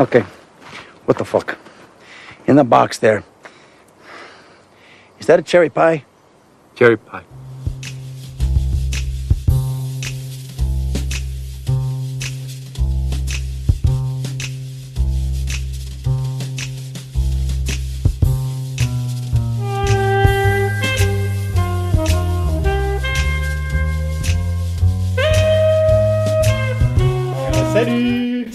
Okay. What the fuck? In the box there. Is that a cherry pie? Cherry pie.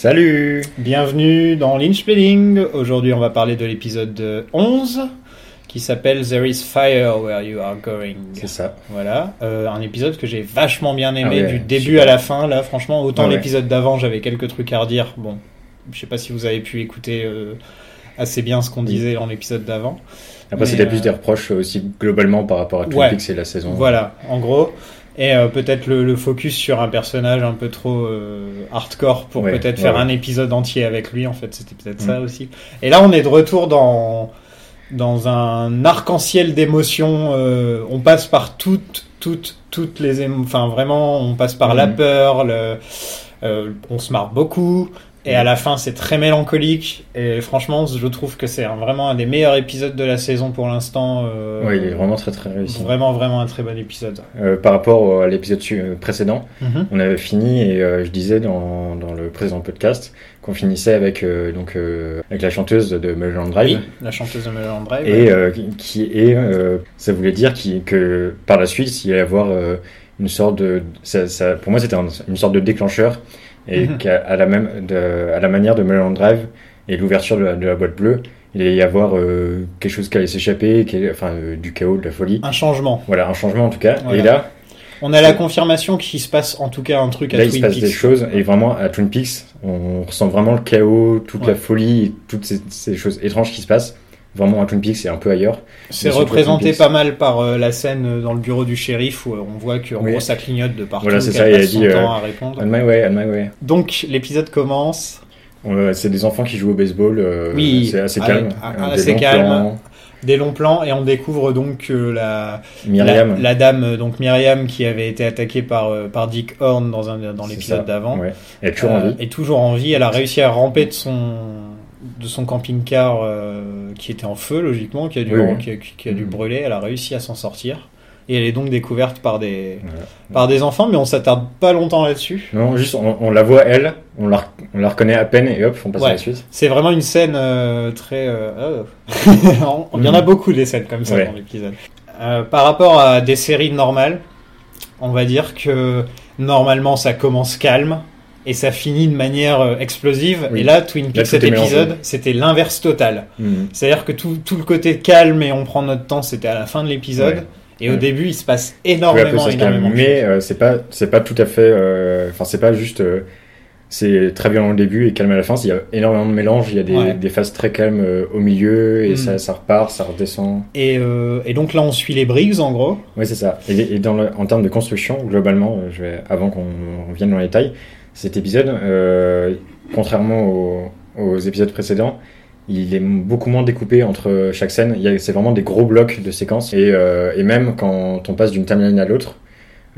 Salut Bienvenue dans Lynch Building. Aujourd'hui, on va parler de l'épisode 11 qui s'appelle There is fire where you are going. C'est ça. Voilà, Euh, un épisode que j'ai vachement bien aimé Ah ouais, du début super. à la fin. Là, franchement, autant Ah ouais. l'épisode d'avant, j'avais quelques trucs à redire. Bon, je sais pas si vous avez pu écouter euh, assez bien ce qu'on disait dans l'épisode d'avant. Après, c'était euh, plus des reproches aussi globalement par rapport à Twin Ouais. Peaks et la saison. Voilà, en gros. Et euh, peut-être le, le focus sur un personnage un peu trop euh, hardcore pour Ouais, peut-être ouais, faire ouais. un épisode entier avec lui. En fait, c'était peut-être ça Mm. aussi. Et là, on est de retour dans dans un arc-en-ciel d'émotions. euh, on passe par toutes, toutes, toutes les émo- Enfin, vraiment, on passe par la Mhm. peur. Le, euh, on se marre beaucoup. Et à la fin, c'est très mélancolique. Et franchement, je trouve que c'est vraiment un des meilleurs épisodes de la saison pour l'instant. euh, Ouais, il est vraiment très très réussi. Vraiment, vraiment un très bon épisode. Euh, par rapport à l'épisode euh, précédent, Mhm. on avait fini et euh, je disais dans, dans le précédent podcast qu'on finissait avec donc avec la chanteuse de Mulholland Drive. Oui, la chanteuse de Mulholland Drive. Et qui- est, ça voulait dire qui, que par la suite, il allait y avoir une sorte de, ça, ça- pour moi, c'était un- une sorte de déclencheur et Mhm. qu'à à la même, de, à la manière de Mulholland Drive et l'ouverture de, la- de la boîte bleue, il allait y avoir euh, quelque chose qui allait s'échapper, enfin euh, du chaos, de la folie. un changement. Voilà, un changement en tout cas. Voilà. Et là, On a la confirmation qu'il se passe en tout cas un truc à là, il se Twin passe Peaks. des choses et vraiment à Twin Peaks, on ressent vraiment le chaos, toute Ouais. la folie, toutes ces, ces choses étranges qui se passent. Vraiment à Twin Peaks et un peu ailleurs. C'est représenté pas mal par euh, la scène euh, dans le bureau du shérif où euh, on voit Oui. gros ça clignote de partout. Voilà, c'est ça, il a dit, temps à répondre. On my way, on my way. Donc l'épisode commence. C'est des enfants qui jouent au baseball. Oui, c'est assez calme. assez calme. plans. Des longs plans et on découvre donc que la, Myriam. la, la dame, donc Myriam, qui avait été attaquée par, par Dick Horn dans, un, dans l'épisode d'avant, ouais. Elle est toujours en vie. est toujours en vie. Elle a réussi à ramper de son de son camping-car euh, qui était en feu logiquement, qui a dû Oui, qui a, qui a dû Mhm. brûler. Elle a réussi à s'en sortir et elle est donc découverte par des Voilà. par des enfants, mais on s'attarde pas longtemps là-dessus. Non, juste on, on la voit elle, on la, on la reconnaît à peine et hop, on passe Ouais. à la suite. C'est vraiment une scène euh, très. euh, oh. Il y en a Mhm. beaucoup des scènes comme ça Ouais. dans l'épisode. Euh, par rapport à des séries normales, on va dire que normalement ça commence calme et ça finit de manière euh, explosive. Oui. Et là, Twin Peaks, Là, cet épisode, c'était l'inverse total. Mhm. C'est-à-dire que tout, tout le côté calme et on prend notre temps, c'était à la fin de l'épisode. Ouais. Et au début, il se passe énormément, calme. énormément Mais euh, c'est pas, c'est pas tout à fait. euh, Enfin, c'est pas juste. euh, c'est très violent au début et calme à la fin. Il y a énormément de mélange. Il y a des, Ouais. des phases très calmes euh, au milieu et Mhm. ça, ça repart, ça redescend. Et, euh, et donc là, on suit les Briggs, en gros. Oui, c'est ça. Et, et dans le, en termes de construction, globalement, euh, je vais, avant qu'on vienne dans les détails, cet épisode, euh, contrairement aux, aux épisodes précédents, il est beaucoup moins découpé entre chaque scène. C'est vraiment des gros blocs de séquences. Et, euh, et même quand on passe d'une timeline à l'autre,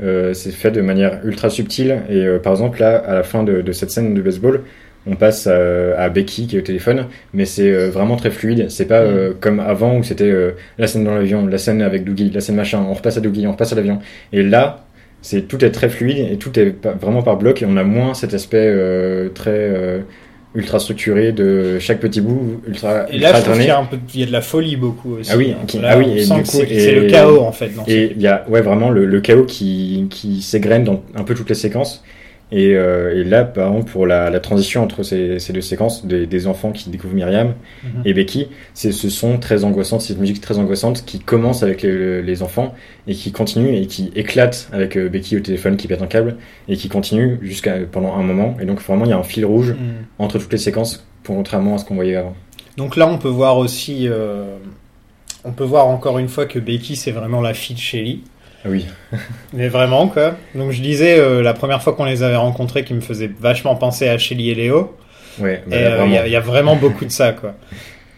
euh, c'est fait de manière ultra subtile. Et par exemple, là, à la fin de, de cette scène de baseball, on passe à, à Becky qui est au téléphone, mais c'est vraiment très fluide. C'est pas euh, comme avant où c'était euh, la scène dans l'avion, la scène avec Dougie, la scène machin, on repasse à Dougie, on repasse à l'avion. Et là, c'est tout est très fluide et tout est vraiment par bloc et on a moins cet aspect euh, très euh, ultra structuré de chaque petit bout ultra, Et là, ultra je trouve drainé. qu'il y a un peu, il y a de la folie beaucoup aussi. Ah oui, qui- Là, ah oui, et du coup, c'est le chaos en fait. Dans Et il y a ouais vraiment le, le chaos qui, qui s'égrène dans un peu toutes les séquences. Et, euh, et là, par exemple, pour la, la transition entre ces, ces deux séquences, des, des enfants qui découvrent Myriam Mhm. et Becky, c'est ce son très angoissant, cette musique très angoissante qui commence avec les, les enfants et qui continue et qui éclate avec euh, Becky au téléphone qui pète un câble et qui continue jusqu'à pendant un moment. Et donc vraiment, il y a un fil rouge Mhm. entre toutes les séquences, contrairement à ce qu'on voyait avant. Donc là, on peut voir aussi, euh, on peut voir encore une fois que Becky, c'est vraiment la fille de Shelly. Ah oui, Mais vraiment, quoi. Donc je disais, euh, la première fois qu'on les avait rencontrés, qui me faisait vachement penser à Shelly et Léo. ouais, bah, et euh, il y, a- il y a vraiment beaucoup de ça, quoi.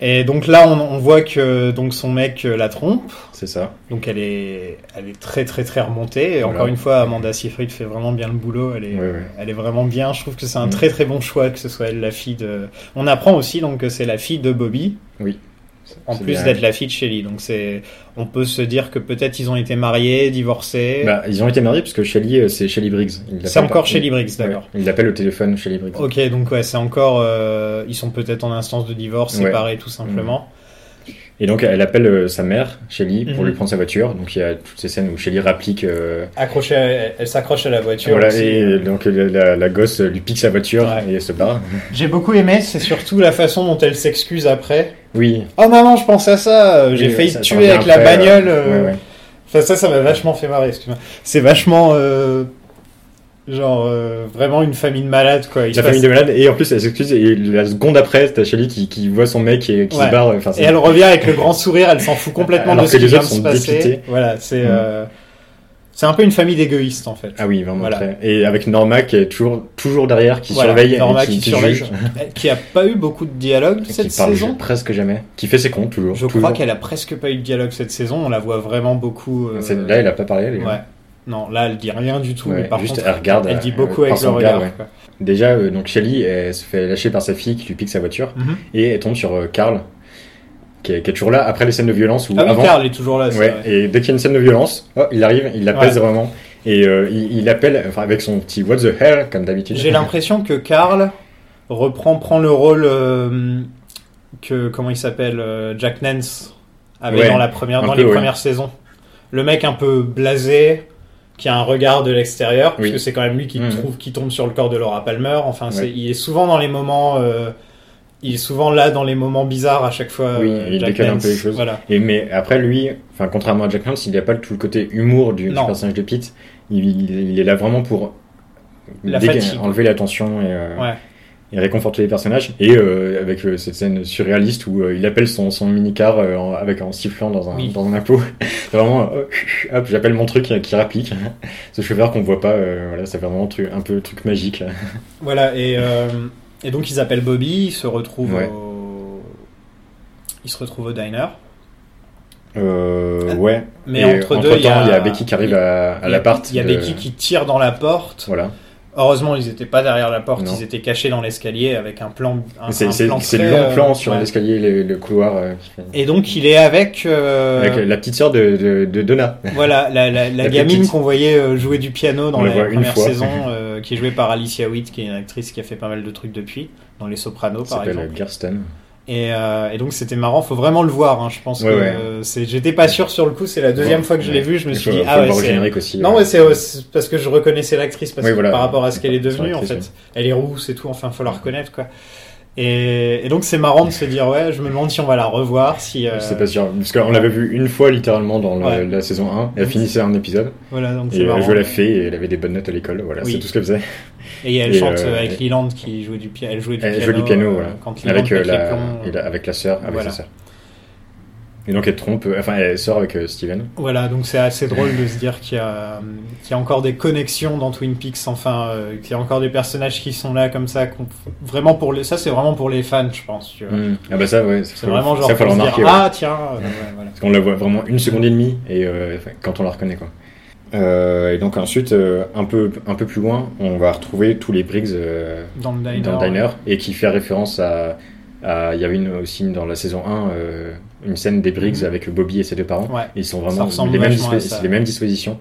Et donc là, on, on voit que donc son mec euh, la trompe. C'est ça. Donc elle est, elle est très très très remontée. Et Voilà. encore une fois, Amanda Seyfried fait vraiment bien le boulot. Elle est, Ouais, ouais. elle est vraiment bien. Je trouve que c'est un Mm. très très bon choix que ce soit elle la fille de. On apprend aussi donc que c'est la fille de Bobby. Oui. En plus d'être la fille de Shelly. Donc c'est, on peut se dire que peut-être ils ont été mariés, divorcés. Bah, ils ont été mariés parce que Shelly, euh, c'est Shelly Briggs. C'est encore pas- Shelly Briggs, d'accord. Ouais, il l'appelle au téléphone Shelly Briggs. Ok, donc ouais, c'est encore. euh, ils sont peut-être en instance de divorce, Ouais. séparés tout simplement. Et donc elle appelle euh, sa mère, Shelly, pour Mhm. lui prendre sa voiture. Donc il y a toutes ces scènes où Shelly rapplique. euh, Accrochée, à- elle, elle s'accroche à la voiture. voilà, aussi. et donc la, la- la gosse lui pique sa voiture Ouais. et elle se barre. J'ai beaucoup aimé, c'est surtout la façon dont elle s'excuse après. Oui. Oh maman, je pense à ça, euh, j'ai Oui, failli te tuer avec la bagnole. euh, euh. ouais, ouais. Enfin, ça, ça m'a vachement fait marrer, excuse-moi. C'est vachement. euh, Genre, euh, vraiment une famille de malades, quoi. Il famille de malades, et en plus elle s'excuse, et la seconde après, t'as Shelly qui, qui voit son mec et qui Ouais. se barre. Enfin, Et elle revient avec le grand sourire, elle s'en fout complètement Alors de ce que qui les vient de se passer. dépités. Voilà, c'est. Mm. euh, C'est un peu une famille d'égoïstes, en fait. Ah oui, vraiment Voilà. Et avec Norma qui est toujours, toujours derrière, qui Voilà, surveille Norma et qui, qui qui surveille. Qui a pas eu beaucoup de dialogue qui cette parle saison. presque jamais, qui fait ses comptes toujours. Je toujours. crois qu'elle a presque pas eu de dialogue cette saison. On la voit vraiment beaucoup. euh, Là, elle a pas parlé. elle est- Ouais. Non, là, elle dit rien du tout. Ouais, mais par juste, contre, elle regarde, Elle dit elle- beaucoup avec le regard. regard, ouais. quoi. Déjà, euh, donc Shelly, elle se fait lâcher par sa fille qui lui pique sa voiture Mhm. et elle tombe sur euh, Carl, qui est, qui est toujours là après les scènes de violence ou Ah oui, avant. Carl est toujours là. Ouais, et dès qu'il y a une scène de violence, oh, il arrive, il la pèse vraiment. Et euh, il, il appelle, enfin avec son petit What the hell, comme d'habitude. J'ai l'impression que Carl reprend, prend le rôle euh, que comment il s'appelle euh, Jack Nance avait dans la première, dans peu, les premières saisons. Le mec un peu blasé, qui a un regard de l'extérieur, Oui. puisque c'est quand même lui qui Mhm. trouve, qui tombe sur le corps de Laura Palmer. Enfin, il est souvent dans les moments. euh, il est souvent là dans les moments bizarres à chaque fois. Oui, euh, il Jack décale un peu les choses. Voilà. Et mais après lui, enfin contrairement à Jack Nance, il n'a pas tout le côté humour du, personnage de Pete. Il, est là vraiment pour La enlever la tension et, euh, Ouais. Et réconforter les personnages. Et euh, avec euh, cette scène surréaliste où euh, il appelle son, son mini-car en, avec en sifflant dans un, Oui. dans un impôt. C'est vraiment, hop, j'appelle mon truc qui rapplique. Ce chauffeur qu'on voit pas, voilà, ça fait vraiment un truc, un peu truc magique. Voilà, et, et donc ils appellent Bobby, ils se retrouvent Ouais. au... Ils se retrouvent au diner. Euh, ouais. Mais Et entre deux, il y a, il y a Becky qui arrive à, à l'appart. Il y a de- Becky qui tire dans la porte. Voilà. Heureusement, ils n'étaient pas derrière la porte, Non. ils étaient cachés dans l'escalier avec un plan. C'est le long euh, plan sur ouais. l'escalier, le, le couloir. euh, Et donc il est avec, euh, Avec la petite sœur de, de, de Donna. voilà la, la, la La gamine qu'on voyait jouer du piano dans On la première saison, qui est jouée par Alicia Witt, qui est une actrice qui a fait pas mal de trucs depuis, dans Les Sopranos par s'appelle exemple. Kirsten. Et, euh, et donc c'était marrant, faut vraiment le voir. Hein, je pense Ouais, que ouais. euh, c'est. J'étais pas sûr sur le coup, c'est la deuxième fois que je l'ai vu, je me suis dit ah ouais c'est. générique aussi. Non ouais c'est euh, c'est parce que je reconnaissais l'actrice parce Oui, que voilà. par rapport à ce qu'elle est devenue en fait, elle est rousse et tout. Enfin faut la reconnaître quoi. Et, et donc c'est marrant de se dire ouais, je me demande si on va la revoir, si. euh, sais pas sûr. Parce qu'on l'avait vu une fois littéralement dans le- Ouais. la saison 1. Elle finissait un épisode. Voilà donc c'est Et elle marrant. jouait la fée et elle avait des bonnes notes à l'école. Voilà, Oui. c'est tout ce qu'elle faisait. Et elle Et, chante euh, avec Leland qui jouait du piano. Elle jouait du Elle piano. jouait du piano, euh, voilà. Quand Avec, euh, la, avec la sœur. Avec Voilà. sa sœur. Et donc elle trompe, enfin elle sort avec Steven. Voilà, donc c'est assez drôle de se dire qu'il y, a, qu'il y a encore des connexions dans Twin Peaks, enfin, euh, qu'il y a encore des personnages qui sont là comme ça. Vraiment pour les, ça, c'est vraiment pour les fans, je pense. tu vois. Mm. Ah bah ça, ouais. C'est vraiment genre ça, faut se dire, ouais. ah tiens, euh, ouais, voilà. Parce qu'on la voit vraiment une seconde et demie et euh, quand on la reconnaît quoi. Euh, et donc ensuite, euh, un peu un peu plus loin, on va retrouver tous les Briggs euh, dans le diner. dans le diner et qui fait référence à, il y avait une aussi dans la saison 1 euh, une scène des Briggs Mhm. avec Bobby et ses deux parents. Ouais. Ils sont vraiment les mêmes, les dispositions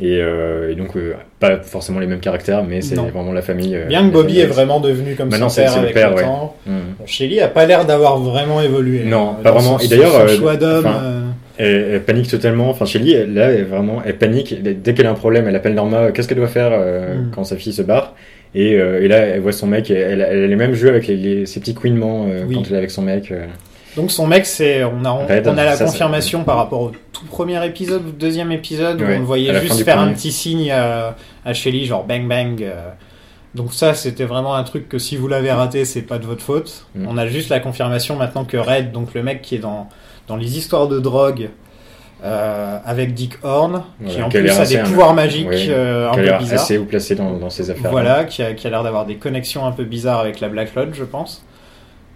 et, euh, et donc euh, pas forcément les mêmes caractères, mais c'est vraiment la famille. euh, Bien que Bobby est vraiment devenu comme Maintenant, son c'est- père c'est le avec père, le ouais. temps. Mhm. Bon, Shelly a pas l'air d'avoir vraiment évolué. Non, euh, pas vraiment. son- Et d'ailleurs, son euh, choix d'homme. Euh, Elle, elle panique totalement. Enfin, Shelly, elle, là, elle, vraiment, elle panique. Dès qu'elle a un problème, elle appelle Norma. Qu'est-ce qu'elle doit faire euh, Mm. quand sa fille se barre? Et, euh, et là, elle voit son mec. Elle, elle a les mêmes jeux avec les, les- ses petits couinements euh, Oui. quand elle est avec son mec. euh. Donc son mec, c'est on a on, Red, on a la ça, confirmation par rapport au tout premier épisode ou deuxième épisode où Ouais, on le voyait juste faire un petit signe à, à Shelly genre bang bang. euh. Donc ça, c'était vraiment un truc que si vous l'avez raté, c'est pas de votre faute. Mm. On a juste la confirmation maintenant que Red, donc le mec qui est dans dans les histoires de drogue. euh, avec Dick Horn, qui en plus a des un- pouvoirs magiques euh, un peu bizarres. assez haut placée dans, dans ses affaires. Voilà, qui a, qui a l'air d'avoir des connexions un peu bizarres avec la Black Lodge, je pense.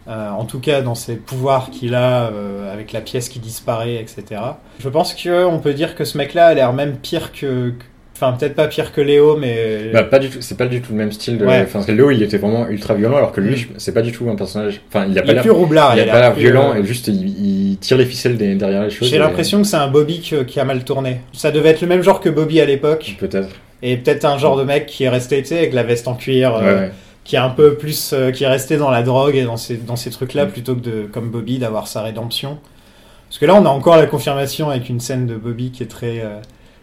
Euh, en tout cas, dans ses pouvoirs qu'il a, euh, avec la pièce qui disparaît, etc. Je pense que on peut dire que ce mec-là a l'air même pire que- enfin peut-être pas pire que Léo, mais Bah, pas du tout, c'est pas du tout le même style de. Ouais. Enfin, parce que Léo, il était vraiment ultra violent, alors que lui, Mm. c'est pas du tout un personnage. Enfin, il a il pas l'air. plus roublard. Il a a pas l'air violent, euh, et juste, il, il tire les ficelles des- derrière les choses. J'ai et- l'impression que c'est un Bobby que- qui a mal tourné. Ça devait être le même genre que Bobby à l'époque, Peut-être. et peut-être un genre de mec qui est resté, tu sais, avec la veste en cuir, Ouais, euh, ouais. qui est un peu plus, euh, qui est resté dans la drogue et dans ces, dans ces trucs-là, Mm. plutôt que de, comme Bobby, d'avoir sa rédemption. Parce que là, on a encore la confirmation avec une scène de Bobby qui est très,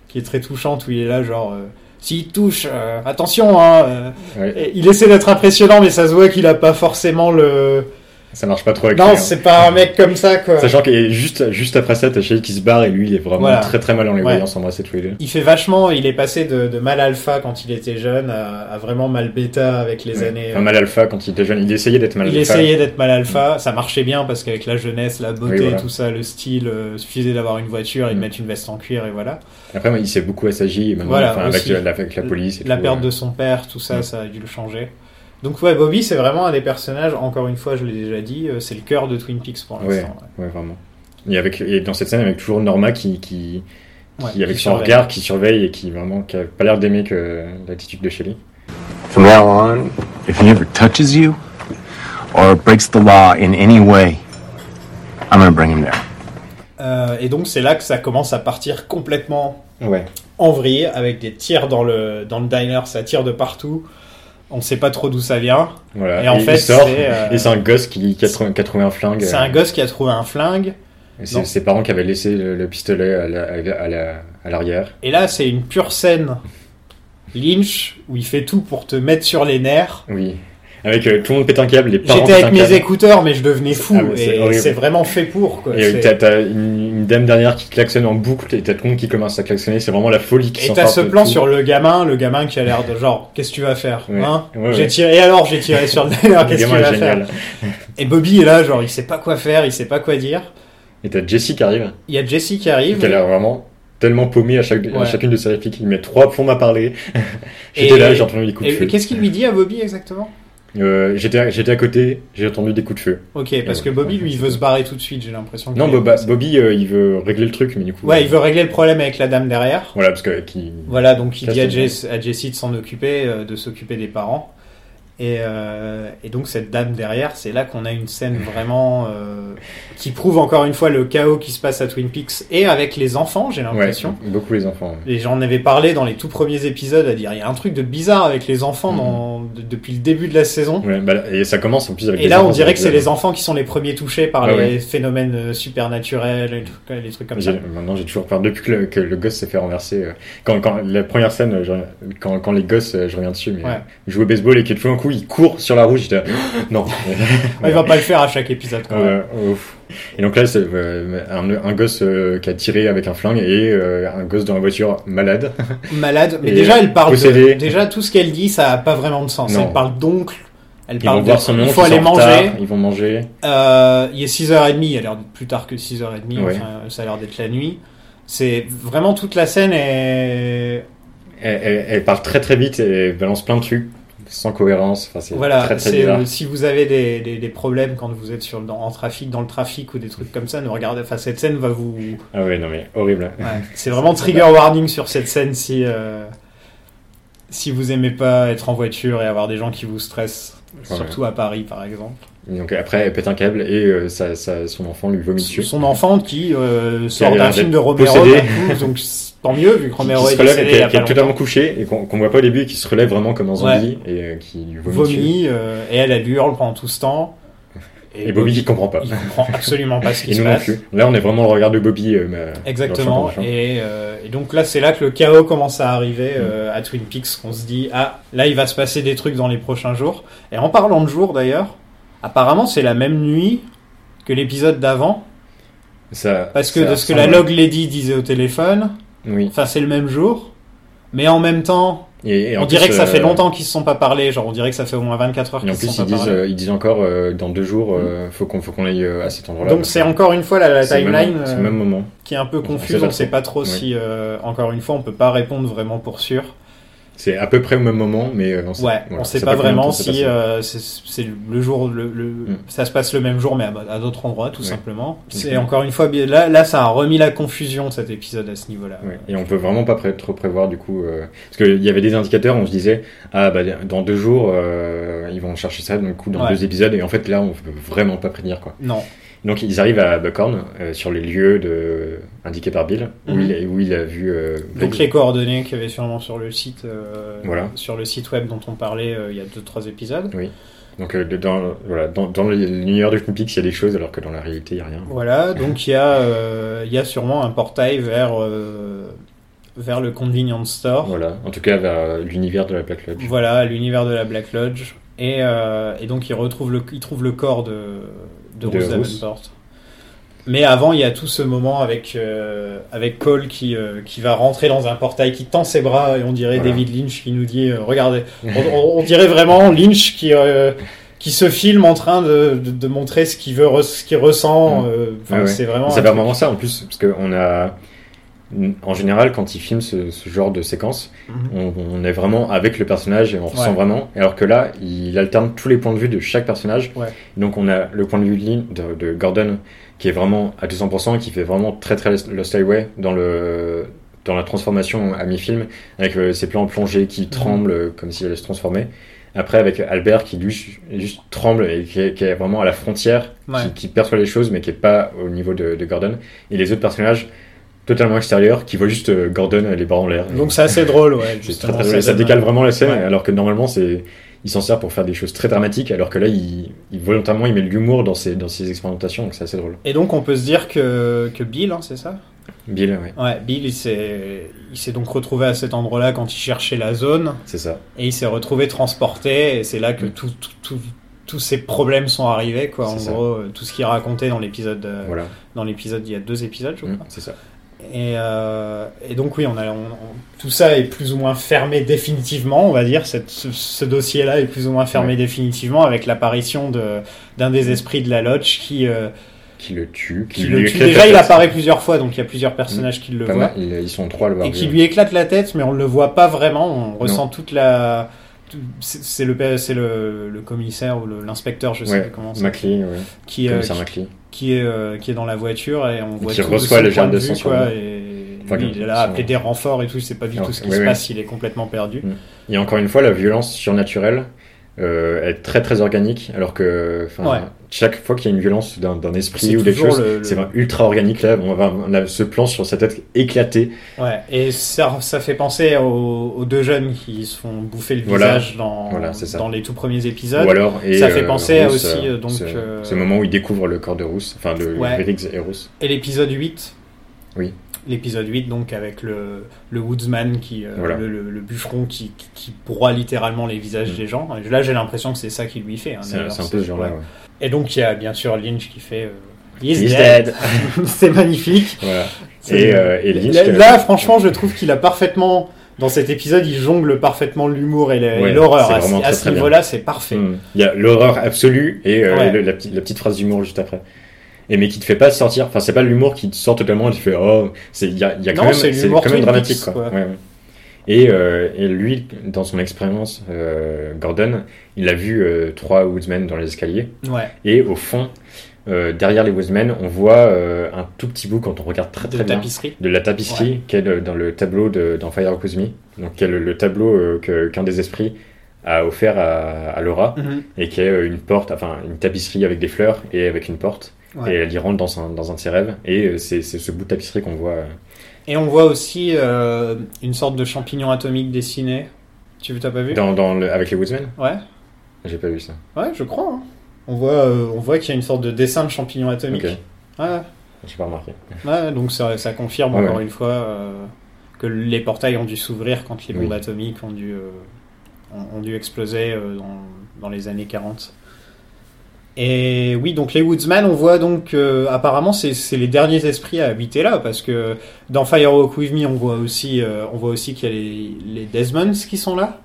qui est très touchante, où il est là, genre, euh, s'il touche, euh, attention, hein. euh, Ouais. il essaie d'être impressionnant, mais ça se voit qu'il a pas forcément le. Ça marche pas trop avec Non, hein. c'est pas un mec comme ça, quoi. Sachant que juste, juste après ça, t'as Shelly qui se barre et lui, il est vraiment Voilà. très très mal en les voyant s'embrasser tous les deux. Il fait vachement, il est passé de, de mal alpha quand il était jeune à, à vraiment mal bêta avec les Ouais. années. Enfin, mal alpha quand il était jeune, il essayait d'être mal il alpha. essayait d'être mal alpha, ça marchait bien parce qu'avec la jeunesse, la beauté, Oui, voilà. tout ça, le style, euh, suffisait d'avoir une voiture et de Mm. mettre une veste en cuir et voilà. Après, il s'est beaucoup assagi, Voilà, enfin, avec, la, avec la police. Et La tout, perte ouais. de son père, tout ça, Mm. ça a dû le changer. Donc ouais, Bobby, c'est vraiment un des personnages, encore une fois, je l'ai déjà dit, euh, c'est le cœur de Twin Peaks pour Ouais, l'instant. ouais. ouais, vraiment. Et, avec, et dans cette scène, avec toujours Norma qui, qui, Ouais, qui avec qui son surveille. regard, qui surveille et qui vraiment, qui a pas l'air d'aimer que l'attitude de Shelly. From now on, if he ever touches you or breaks the law in any way, I'm gonna bring him there. Euh, et donc c'est là que ça commence à partir complètement Ouais. en vrille, avec des tirs dans le, dans le diner, ça tire de partout. On sait pas trop d'où ça vient. Voilà. Et en fait, il sort, c'est, euh, et c'est un gosse qui, qui, a, trouvé, qui a trouvé un flingue. C'est un gosse qui a trouvé un flingue. et c'est ses parents qui avaient laissé le, le pistolet à la- à la- à la- à l'arrière. Et là, c'est une pure scène Lynch où il fait tout pour te mettre sur les nerfs. oui. Avec euh, tout le monde pète un câble, les parents J'étais avec mes câble. écouteurs, mais je devenais fou. Ah, et c'est vraiment fait pour. Quoi. Et t'as, une, une dame derrière qui klaxonne en boucle et t'as tout le monde qui commence à klaxonner. C'est vraiment la folie qui Et t'as ce plan tout. sur le gamin, le gamin qui a l'air de genre, qu'est-ce que tu vas faire Ouais. hein Ouais, J'ai tiré, et alors j'ai tiré sur le qu'est-ce que tu vas génial. faire Et Bobby est là, genre, il sait pas quoi faire, il sait pas quoi dire. Et t'as Jessie qui arrive, Il y a Jessie qui arrive. qui a l'air vraiment tellement paumée à, chaque, à chacune de ses répliques. Il met trois plombs à parler. J'étais là, j'ai entendu des coups de Et feu. qu'est-ce qu'il lui dit à Bobby exactement? Euh, j'étais, à- j'étais à côté, j'ai entendu des coups de feu. Ok, parce que Bobby, lui, il veut se barrer tout de suite, j'ai l'impression. Non, Boba- Bobby, euh, il veut régler le truc, mais du coup. Ouais, il veut régler le problème avec la dame derrière. Voilà, parce que qui. Voilà, donc il dit à, Jess, à Jessie de s'en occuper, euh, de s'occuper des parents. Et, euh, et donc cette dame derrière, c'est là qu'on a une scène vraiment euh, qui prouve encore une fois le chaos qui se passe à Twin Peaks et avec les enfants, j'ai Ouais, l'impression. beaucoup les enfants. ouais. Et j'en avais parlé dans les tout premiers épisodes à dire il y a un truc de bizarre avec les enfants dans, de- depuis le début de la saison. Ouais, bah, et ça commence en plus avec Et là, on dirait que c'est les enfants qui sont les premiers touchés par Ouais, les phénomènes euh, supernaturels, et les trucs comme ça. Maintenant, j'ai toujours peur. Depuis que le, que le gosse s'est fait renverser, euh, quand, quand la première scène, je- quand, quand les gosses, euh, je reviens dessus, mais au baseball et que tout d'un coup, il court sur la là, non. Il va pas le faire à chaque épisode quand même. Ouf. Et donc là, c'est euh, un, un gosse euh, qui a tiré avec un flingue et euh, un gosse dans la voiture malade. Malade. Mais Et déjà, elle parle de... Déjà, tout ce qu'elle dit, ça a pas vraiment de sens. Non. Elle parle d'oncle. Elle Ils parle vont de... voir son nom, Il faut aller manger. ils vont manger. Il est 6h30. Il a l'air plus tard que 6h30. Ouais. Enfin, ça a l'air d'être la nuit. C'est vraiment toute la scène est... Elle, elle- elle parle très très vite et balance plein de trucs sans cohérence. Enfin, c'est Voilà, très très bizarre. euh, si vous avez des, des, des problèmes quand vous êtes sur dans, en trafic, dans le trafic ou des trucs comme ça, ne regardez. Enfin, cette scène va vous. Ah ouais, non mais horrible. Ouais, c'est vraiment trigger warning sur cette scène si euh, si vous aimez pas être en voiture et avoir des gens qui vous stressent, Surtout à Paris par exemple. Et donc après, elle pète un câble et euh, son enfant lui vomit dessus. Son enfant qui euh, sort d'un film de Romero, coup, donc tant mieux vu que Romero qui est se relève, décédé qui, il y est- a qui est totalement couché et qu'on qu'on voit pas au début, qui se relève vraiment comme un zombie et euh, qui lui vomit, dessus. Euh, et elle elle hurle pendant tout ce temps. Et Bobby qui comprend pas. il comprend absolument pas ce qui se passe. plus. Là, on est vraiment le regard de Bobby. euh, Exactement. Et, euh, et donc là, c'est là que le chaos commence à arriver Mm. euh, à Twin Peaks. Qu'on se dit, ah, là, il va se passer des trucs dans les prochains jours. Et en parlant de jours, d'ailleurs, apparemment, c'est la même nuit que l'épisode d'avant. Ça- Parce que ça de ce que la log lady disait au téléphone, Oui. enfin, c'est le même jour. Mais en même temps, Et, et en on dirait que ça fait euh, longtemps qu'ils se sont pas parlé. Genre, on dirait que ça fait au moins 24 heures qu'ils se sont ils pas disent, parlé. euh, ils disent encore euh, dans deux jours, faut qu'on faut qu'on aille à cet endroit-là. Donc c'est encore une fois la, même- timeline même moment. qui est un peu On sait confuse. On sait trop. pas trop Oui. si, encore une fois, on peut pas répondre vraiment pour sûr. C'est à peu près au même moment, mais euh, on sait, Ouais, voilà, on sait pas vraiment si euh, c'est c'est le jour, le, le- Mm. ça se passe le même jour, mais à, à d'autres endroits, tout Ouais. simplement. C'est encore une fois, là, là, ça a remis la confusion cet épisode à ce niveau-là. Ouais, Et on peut vraiment pas pré- trop prévoir du coup, euh, parce qu'il y avait des indicateurs, on se disait ah bah dans deux jours euh, ils vont chercher ça, donc coup dans deux épisodes, et en fait là on peut vraiment pas prédire quoi. Non, Donc ils arrivent à Buckhorn euh, sur les lieux de... indiqués par Bill où, Mhm. il, où il a vu. euh, donc les coordonnées qu'il y avait sûrement sur le site, euh, Voilà. sur le site web dont on parlait euh, il y a deux trois épisodes. Donc euh, dans voilà dans, dans l'univers de Twin Peaks il y a des choses alors que dans la réalité il y a rien. Voilà, donc il y a, euh, il y a sûrement un portail vers euh, vers le convenience store. Voilà, en tout cas vers l'univers de la Black Lodge. Voilà, l'univers de la Black Lodge. Et, euh, et donc il retrouve le, il trouve le corps de, de, De. Davenport. Mais avant, il y a tout ce moment avec, euh, avec Cole qui, euh, qui va rentrer dans un portail, qui tend ses bras, et on dirait Voilà. David Lynch qui nous dit euh, Regardez, on, dirait vraiment Lynch qui, euh, qui se filme en train de, de, de montrer ce qu'il veut, ce qu'il ressent. Mm. Ouais, ouais. C'est vraiment. C'est vraiment ça en plus, parce qu'on a. En général, quand il filme ce, ce genre de séquence, Mhm. on, on est vraiment avec le personnage et on ressent vraiment. Alors que là, il alterne tous les points de vue de chaque personnage. Ouais. Donc on a le point de vue de, Lynn- de, de Gordon qui est vraiment à 200% et qui fait vraiment très très Lost Highway dans le dans la transformation à mi-film avec euh, ses plans plongés qui Mhm. tremblent euh, comme s'il allait se transformer. Après avec Albert qui lui juste, juste tremble et qui est, qui est vraiment à la frontière, Ouais. qui, qui perçoit les choses mais qui est pas au niveau de, de Gordon. Et les autres personnages totalement extérieurs qui voient juste euh, Gordon les bras en l'air. Donc c'est assez drôle, ouais. Justement, très, très drôle. ça décale vraiment la scène, Ouais. alors que normalement, c'est, il s'en sert pour faire des choses très dramatiques, alors que là, il, il volontairement, il met de l'humour dans ses, dans ses expérimentations, donc c'est assez drôle. Et donc on peut se dire que, que Bill, hein, c'est ça? Bill, ouais, Ouais, Bill, il s'est, donc retrouvé à cet endroit-là quand il cherchait la zone, c'est ça. et il s'est retrouvé transporté, et c'est là que Mm. tout, tout- tout- tous ces problèmes sont arrivés, quoi. En ça. gros, euh, tout ce qu'il racontait dans l'épisode, euh, Voilà, dans l'épisode, il y a deux épisodes, je crois. Mm, c'est ça. Et, euh, et donc oui, on a, on- on- tout ça est plus ou moins fermé définitivement, on va dire. Cette, ce, ce dossier-là est plus ou moins fermé Ouais. définitivement avec l'apparition de, d'un des esprits de la Lodge qui, euh, Qui le tue, qui qui, le tue. Déjà, il apparaît plusieurs fois, donc il y a plusieurs personnages qui le voient. mal, ils, sont trois à le voir. et qui lui éclate la tête, mais on ne le voit pas vraiment. On ressent toute la. C'est le, c'est le, le commissaire ou l'inspecteur, je sais Ouais, plus comment c'est, ouais. qui, euh, qui. Qui est, euh, qui est dans la voiture et on voit qui tout reçoit son le gel de sur quoi, et Enfin, lui, il est là son- appeler des renforts et tout, il sait pas du tout ce qui oui, se oui. passe, il est complètement perdu. Mm. Et encore une fois, la violence surnaturelle euh, est très très organique, alors que Ouais. chaque fois qu'il y a une violence d'un esprit ou des choses, le- c'est ultra organique. Là, on, va, on a ce plan sur sa tête éclaté. Ouais, et ça, ça fait penser aux, aux deux jeunes qui se font bouffer le Voilà. visage dans, Voilà, dans les tout premiers épisodes. Ou alors, et, Ça fait euh, penser Rousse, aussi, euh, euh, donc, ce, euh, moment où il découvre le corps de Rousse, enfin de Ouais. Riggs et Rousse. Et l'épisode 8 Oui. L'épisode 8, donc avec le, le woodsman, qui, euh, Voilà. le, le- le bûcheron qui, qui, qui broie littéralement les visages Mm. des gens. Et là, j'ai l'impression que c'est ça qui lui fait. hein, C'est un peu ce genre-là. Ouais. Et donc, il y a bien sûr Lynch qui fait euh, He's, He's dead. dead. c'est magnifique. Voilà. C'est- Et, euh, et Lynch, là, franchement, je trouve qu'il a parfaitement. Dans cet épisode, il jongle parfaitement l'humour et Ouais, l'horreur. À, ce- niveau-là, c'est parfait. Hmm. Il y a l'horreur absolue et euh, Ouais. le- la, petite, la petite phrase d'humour juste après. Et mais qui te fait pas sortir, enfin c'est pas l'humour qui te sort totalement, tu fais oh, c'est il y a, y a quand Non, même c'est quand même dramatique quoi. quoi. Ouais, ouais. Et, euh, et lui dans son expérience euh, Gordon, il a vu euh, trois woodsmen dans les escaliers Ouais. et au fond derrière les woodsmen, on voit un tout petit bout quand on regarde très De très bien tapisserie. de la tapisserie qui est dans le tableau de, dans Fire With Me, donc qui est le, le tableau que- qu'un des esprits a offert à, à Laura Mhm. et qui est une porte, enfin une tapisserie avec des fleurs et avec une porte. Ouais. Et elle y rentre dans un, dans un de ses rêves. Et euh, c'est ce bout de tapisserie qu'on voit. euh, Et on voit aussi euh, une sorte de champignon atomique dessiné. Tu t'as pas vu? Dans, dans le- avec les Woodsmen? Ouais. J'ai pas vu ça. Ouais, je crois. hein. On voit, euh, on voit qu'il y a une sorte de dessin de champignon atomique. Ok, Ouais, j'ai pas remarqué. ouais, donc ça, ça confirme Ouais, encore ouais. une fois euh, que les portails ont dû s'ouvrir quand les bombes Oui. atomiques ont dû, ont, ont dû exploser dans, dans les années 40. Et oui, donc les Woodsman, on voit donc euh, apparemment c'est les derniers esprits à habiter là parce que dans Firewalk With Me, on voit aussi, euh, on voit aussi qu'il y a les, les Desmonds qui sont là.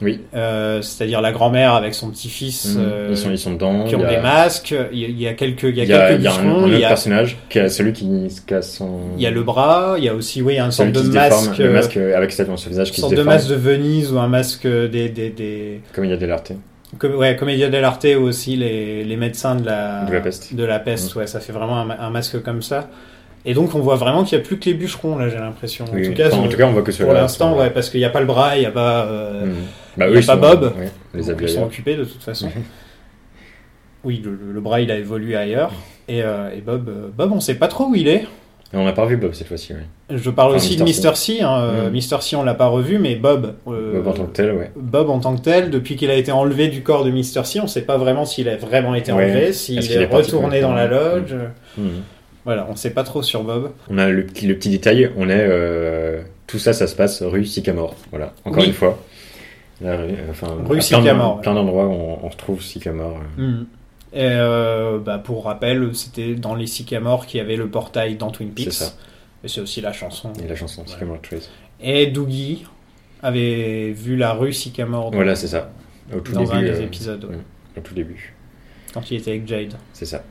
Oui. Euh, c'est-à-dire la grand-mère avec son petit-fils. Mhm. ils, sont, ils sont dedans. qui ont a- des masques. Il y a, il y a quelques, il y a Il y a, quelques il y a un, il autre y a, personnage qui a celui qui se casse son. il y a le bras. Il y a aussi, oui, un sorte de qui se déforme, masque, le masque avec cette le visage qui se sorte de déforme, masque de Venise ou un masque des, des, des, comme il y a des lartés. Comme, ouais, Commedia dell'arte ou aussi les, les médecins de la, De la peste. de la peste, ouais, ça fait vraiment un, ma- un masque comme ça. Et donc on voit vraiment qu'il n'y a plus que les bûcherons là, j'ai l'impression. En, Oui, tout cas, enfin, en tout cas, on voit que pour l'instant, ouais, parce qu'il n'y a pas le bras, il n'y a pas. euh, Mhm. Bah, y a pas sont- Bob. ouais, les donc ils sont occupés de toute façon. oui, le, le bras il a évolué ailleurs. Et, euh, et Bob, euh, Bob, on sait pas trop où il est. On n'a pas revu Bob cette fois-ci, ouais. Je parle Enfin, aussi de Mr. Mr. C. Hein. euh. Mr. C, on l'a pas revu, mais Bob. euh, Bob en tant que tel, ouais. Bob en tant que tel, depuis qu'il a été enlevé du corps de Mr. C, on sait pas vraiment s'il a vraiment été Ouais. enlevé, s'il est, retourné dans la loge. Mhm. Voilà, on sait pas trop sur Bob. On a le petit, le petit détail, on est. euh, tout ça, ça se passe rue Sycamore. Voilà, encore Oui. une fois. La rue, enfin, Rue plein Sycamore, Plein d'endroits où on, on retrouve Sycamore. euh. Et euh, bah, pour rappel, c'était dans les Sycamores qu'il y avait le portail dans Twin Peaks. C'est ça. Et c'est aussi la chanson. Et la chanson Sycamore Trees. Et Doogie avait vu la rue Sycamore dans, Voilà, c'est ça. Au tout dans début. un des euh, épisodes, ouais. Au tout début. quand il était avec Jade. C'est ça.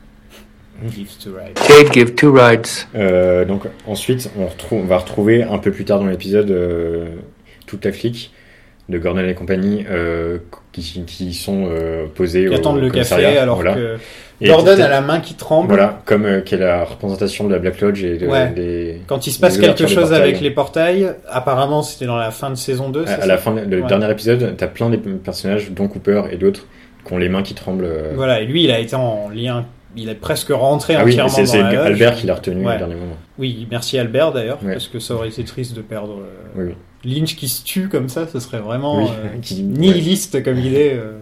Gives to Ride. Jade give two rides. Euh, donc ensuite, on, retrouve, on va retrouver un peu plus tard dans l'épisode euh, toute la clique de Gordon et compagnie euh, qui, qui sont euh, posés Qui au attendent le café alors voilà. que Gordon a la main qui tremble. Voilà, comme euh, qui est la représentation de la Black Lodge et de, Ouais. des... Quand il se passe quelque chose avec les portails, apparemment c'était dans la fin de saison 2. À, c'est à ça la fin, Ouais. dernier épisode, t'as plein des personnages, dont Cooper et d'autres, qui ont les mains qui tremblent. euh. Voilà, et lui il a été en lien, il est presque rentré Ah oui, entièrement dans c'est. Albert qui l'a retenu Ouais. au dernier moment. Oui, merci Albert d'ailleurs, parce que ça aurait été triste de perdre Oui, oui. Lynch qui se tue comme ça, ce serait vraiment Oui, euh, ouais. nihiliste comme il est. euh.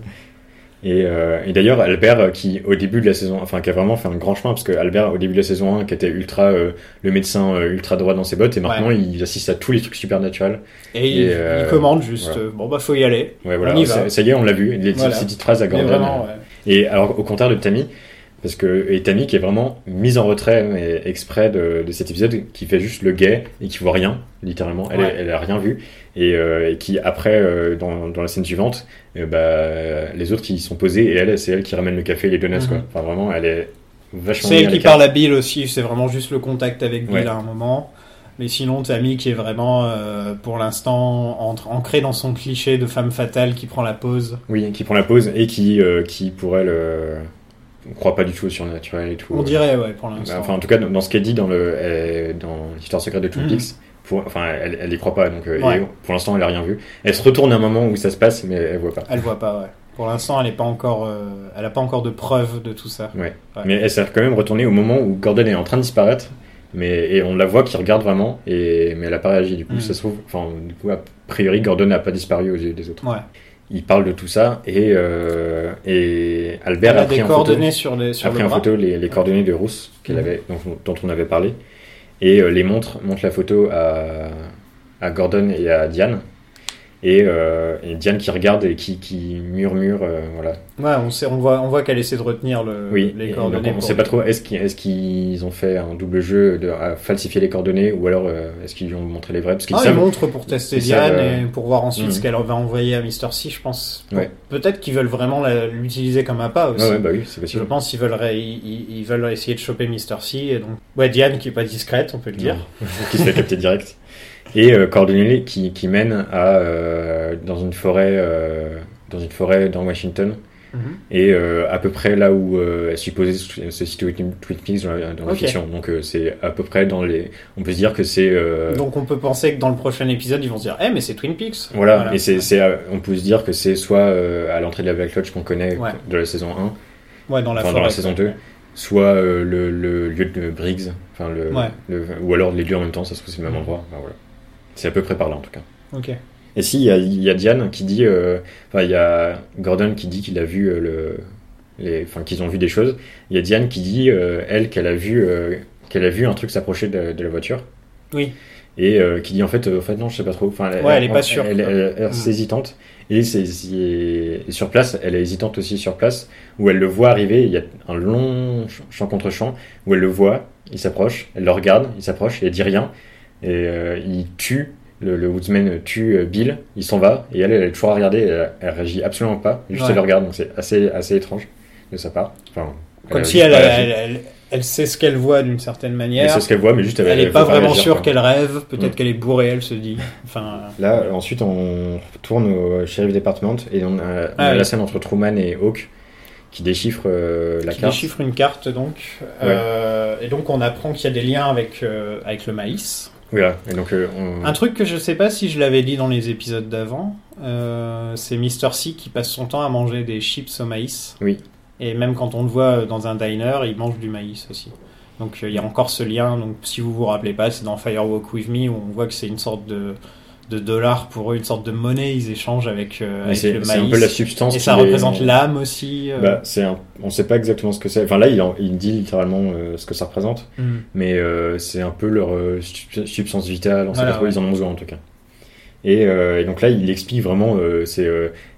Et, euh, et d'ailleurs, Albert, qui au début de la saison, enfin, qui a vraiment fait un grand chemin, parce que Albert, au début de la saison 1, qui était ultra, euh, le médecin euh, ultra droit dans ses bottes, et maintenant il assiste à tous les trucs supernaturels. Et, il, Et, il commande juste, voilà. bon bah faut y aller. Ouais, voilà, On y va. ça, ça y est, on l'a vu, les, Voilà. ces petites phrases à Gordon. vraiment, ouais. Et alors, au contraire de Tammy, parce que, et Tammy qui est vraiment mise en retrait, mais exprès de, de cet épisode, qui fait juste le gay et qui voit rien, littéralement. Elle, Ouais. elle a rien vu. Et, euh, et qui, après, euh, dans, dans la scène suivante, euh, bah, les autres qui sont posés, et elle, c'est elle qui ramène le café et les donuts, Mhm. quoi. Enfin, vraiment, elle est vachement C'est elle qui parle à Bill aussi, c'est vraiment juste le contact avec Bill Ouais. à un moment. Mais sinon, Tammy qui est vraiment, euh, pour l'instant, ancrée dans son cliché de femme fatale qui prend la pause. Oui, qui prend la pause et qui, euh, qui pour elle, euh, ne croit pas du tout au surnaturel et tout. On Euh, dirait, ouais, pour l'instant. Enfin, en tout cas, dans, dans ce qu'elle dit dans le euh, dans l'histoire secrète de Twin pour, enfin, elle, elle y croit pas. Donc, euh, Ouais. et pour l'instant, elle a rien vu. Elle se retourne à un moment où ça se passe, mais elle voit pas. Elle voit pas, ouais. Pour l'instant, elle est pas encore, euh, elle a pas encore de preuves de tout ça. Ouais. Ouais. Mais elle s'est quand même retournée au moment où Gordon est en train de disparaître. Mais et on la voit qui regarde vraiment, et mais elle a pas réagi. Du coup, Mhm. ça se trouve, enfin, du coup, a priori, Gordon n'a pas disparu aux yeux des autres. Ouais. Il parle de tout ça et euh, et Albert a a pris des en photo, sur, les, sur a pris le en photo les, les coordonnées de Rousse qu'elle Mhm. avait, dont, dont on avait parlé, et euh, les montre, montre la photo à, à Gordon et à Diane. Et, euh, et Diane qui regarde et qui, qui murmure, euh, voilà. Ouais, on, sait, on voit, on voit qu'elle essaie de retenir le, Oui, les coordonnées. on ne sait pas trop, est-ce qu'ils ont fait un double jeu de à falsifier les coordonnées ou alors euh, est-ce qu'ils lui ont montré les vraies Parce qu'ils Ah, montrent pour tester Diane savent, et pour voir ensuite Mhm. ce qu'elle va envoyer à Mr. C, je pense. Ouais. Peut-être qu'ils veulent vraiment l'utiliser comme appât aussi. Ouais, bah oui, c'est Je pense qu'ils veulent, ré- ils, ils- ils veulent essayer de choper Mr. C. Et donc... Ouais, Diane qui est pas discrète, on peut le dire. Qui se fait capter direct. Et euh, qui, qui mène à euh, dans une forêt euh, dans une forêt dans Washington Mhm. et euh, à peu près là où est supposé se situer Twin Peaks dans la, dans la Ok. fiction. Donc c'est à peu près dans les. On peut se dire que c'est Donc on peut penser que dans le prochain épisode, ils vont se dire Eh, mais c'est Twin Peaks voilà, et c'est on peut se dire que c'est soit à l'entrée de la Black Lodge qu'on connaît Ouais. de la saison 1 Ouais, dans la enfin, dans forêt. la saison 2, soit euh, le, le lieu de Briggs, enfin le, Ouais. le- ou alors les deux en même temps, ça se trouve c'est le même endroit. Enfin, voilà. C'est à peu près par là en tout cas. Ok. Et si, il y a, il y a Diane qui dit, euh, enfin il y a Gordon qui dit qu'il a vu euh, le, les, enfin qu'ils ont vu des choses. Il y a Diane qui dit, euh, elle, qu'elle a vu, euh, qu'elle a vu un truc s'approcher de, de la voiture. Oui. Et euh, qui dit en fait, en fait non, je sais pas trop. Enfin, Ouais, elle est pas sûre. Elle, elle- elle est Mm. assez hésitante. Et c'est sur place, elle est hésitante aussi sur place, où elle le voit arriver. Il y a un long ch- champ contre champ où elle le voit, il s'approche, elle le regarde, il s'approche, et elle dit rien, et euh, il tue le, le Woodsman tue euh, Bill, il s'en va, et elle, elle est toujours à regarder, elle, elle réagit absolument pas, juste Ouais. elle le regarde, donc c'est assez, assez étrange de sa part. Enfin, Comme si elle, elle, elle, elle sait ce qu'elle voit d'une certaine Elle manière. sait ce qu'elle voit, mais juste elle, Elle elle est pas vraiment réagir, sûre qu'elle rêve. Peut-être Mm. qu'elle est bourrée, elle se dit. Enfin, Là, euh, ensuite, on retourne au sheriff department et on a, on Ah a oui. la scène entre Truman et Hawk qui déchiffre euh, la qui carte. déchiffre une carte donc. Euh, et donc on apprend qu'il y a des liens avec, euh, avec le maïs. Voilà. Et donc, euh, on... Un truc que je sais pas si je l'avais dit dans les épisodes d'avant, euh, c'est Mr. C qui passe son temps à manger des chips au maïs. Oui. Et même quand on le voit dans un diner, il mange du maïs aussi. Donc euh, il y a encore ce lien. Donc si vous vous rappelez pas, c'est dans Firewalk with Me où on voit que c'est une sorte de, de dollar pour eux, une sorte de monnaie. Ils échangent avec, euh, mais avec c'est le c'est un maïs. peu la substance. Et ça les- représente l'âme aussi. euh. Bah, c'est un... On sait pas exactement ce que c'est. Enfin là, il, en- il dit littéralement euh, ce que ça représente, Hmm. mais c'est un peu leur sub- substance vitale. On sait Voilà, pas trop, ouais. ils en ont besoin en tout cas. Et, et donc là, il explique vraiment, c'est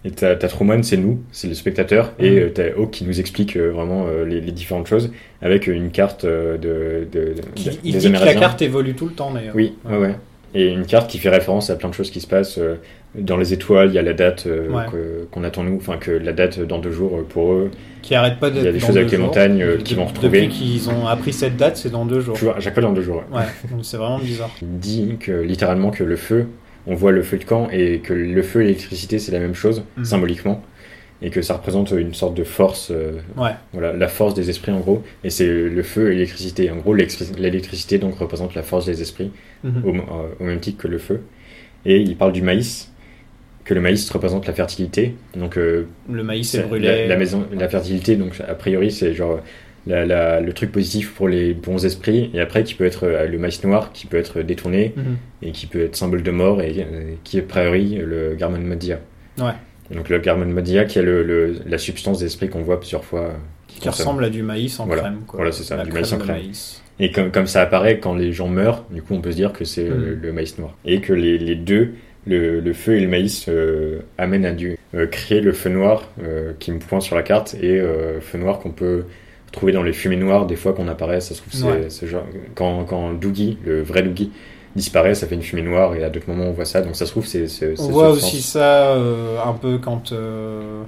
et t'as Truman, c'est nous, c'est le spectateur, et Mhm. euh, t'as Hawk qui nous explique vraiment les, les différentes choses avec une carte de, de, de- Qui- des il dit que la carte évolue tout le temps d'ailleurs. Oui, ouais, ouais. Et une carte qui fait référence à plein de choses qui se passent. euh, dans les étoiles, il y a la date euh, Ouais. qu'on attend nous, enfin que la date dans deux jours euh, pour eux. Qui arrête pas d'être Il y a des choses avec les montagnes, euh, qui vont retrouver. Depuis qu'ils ont appris cette date, c'est dans deux jours. Fois dans deux jours. ouais. Ouais, donc c'est vraiment bizarre. Il dit que littéralement que le feu, on voit le feu de camp et que le feu et l'électricité c'est la même chose Mhm. symboliquement et que ça représente une sorte de force, euh, Ouais. voilà, la force des esprits en gros. Et c'est le feu et l'électricité. En gros, l'électri- l'électricité donc représente la force des esprits Mhm. au, euh, au même titre que le feu. Et il parle du maïs, que le maïs représente la fertilité. Donc euh, Le maïs est brûlé. La, la maison, la fertilité, donc a priori c'est genre la- la- le truc positif pour les bons esprits, et après qui peut être euh, le maïs noir, qui peut être détourné Mhm. et qui peut être symbole de mort et euh, qui est a priori le Garmon Modia. Ouais. Donc le Garmon Modia qui est le, le- la substance d'esprit qu'on voit plusieurs fois. euh, Qui ressemble à du maïs en Voilà. crème. Quoi. Voilà, c'est ça, La du maïs en crème. maïs. Et comme, comme ça apparaît quand les gens meurent, du coup on peut se dire que c'est euh, Mhm. le maïs noir. Et que les, les deux, le, le feu et le maïs, euh, amènent à du, euh, créer le feu noir qui me pointe sur la carte et feu noir qu'on peut trouver dans les fumées noires des fois qu'on apparaît. Ça se trouve, c'est Ouais. c'est genre, quand, quand Doogie, le vrai Doogie, disparaît, ça fait une fumée noire et à d'autres moments on voit ça. Donc ça se trouve, c'est. On voit sens. aussi ça euh, un peu quand. euh,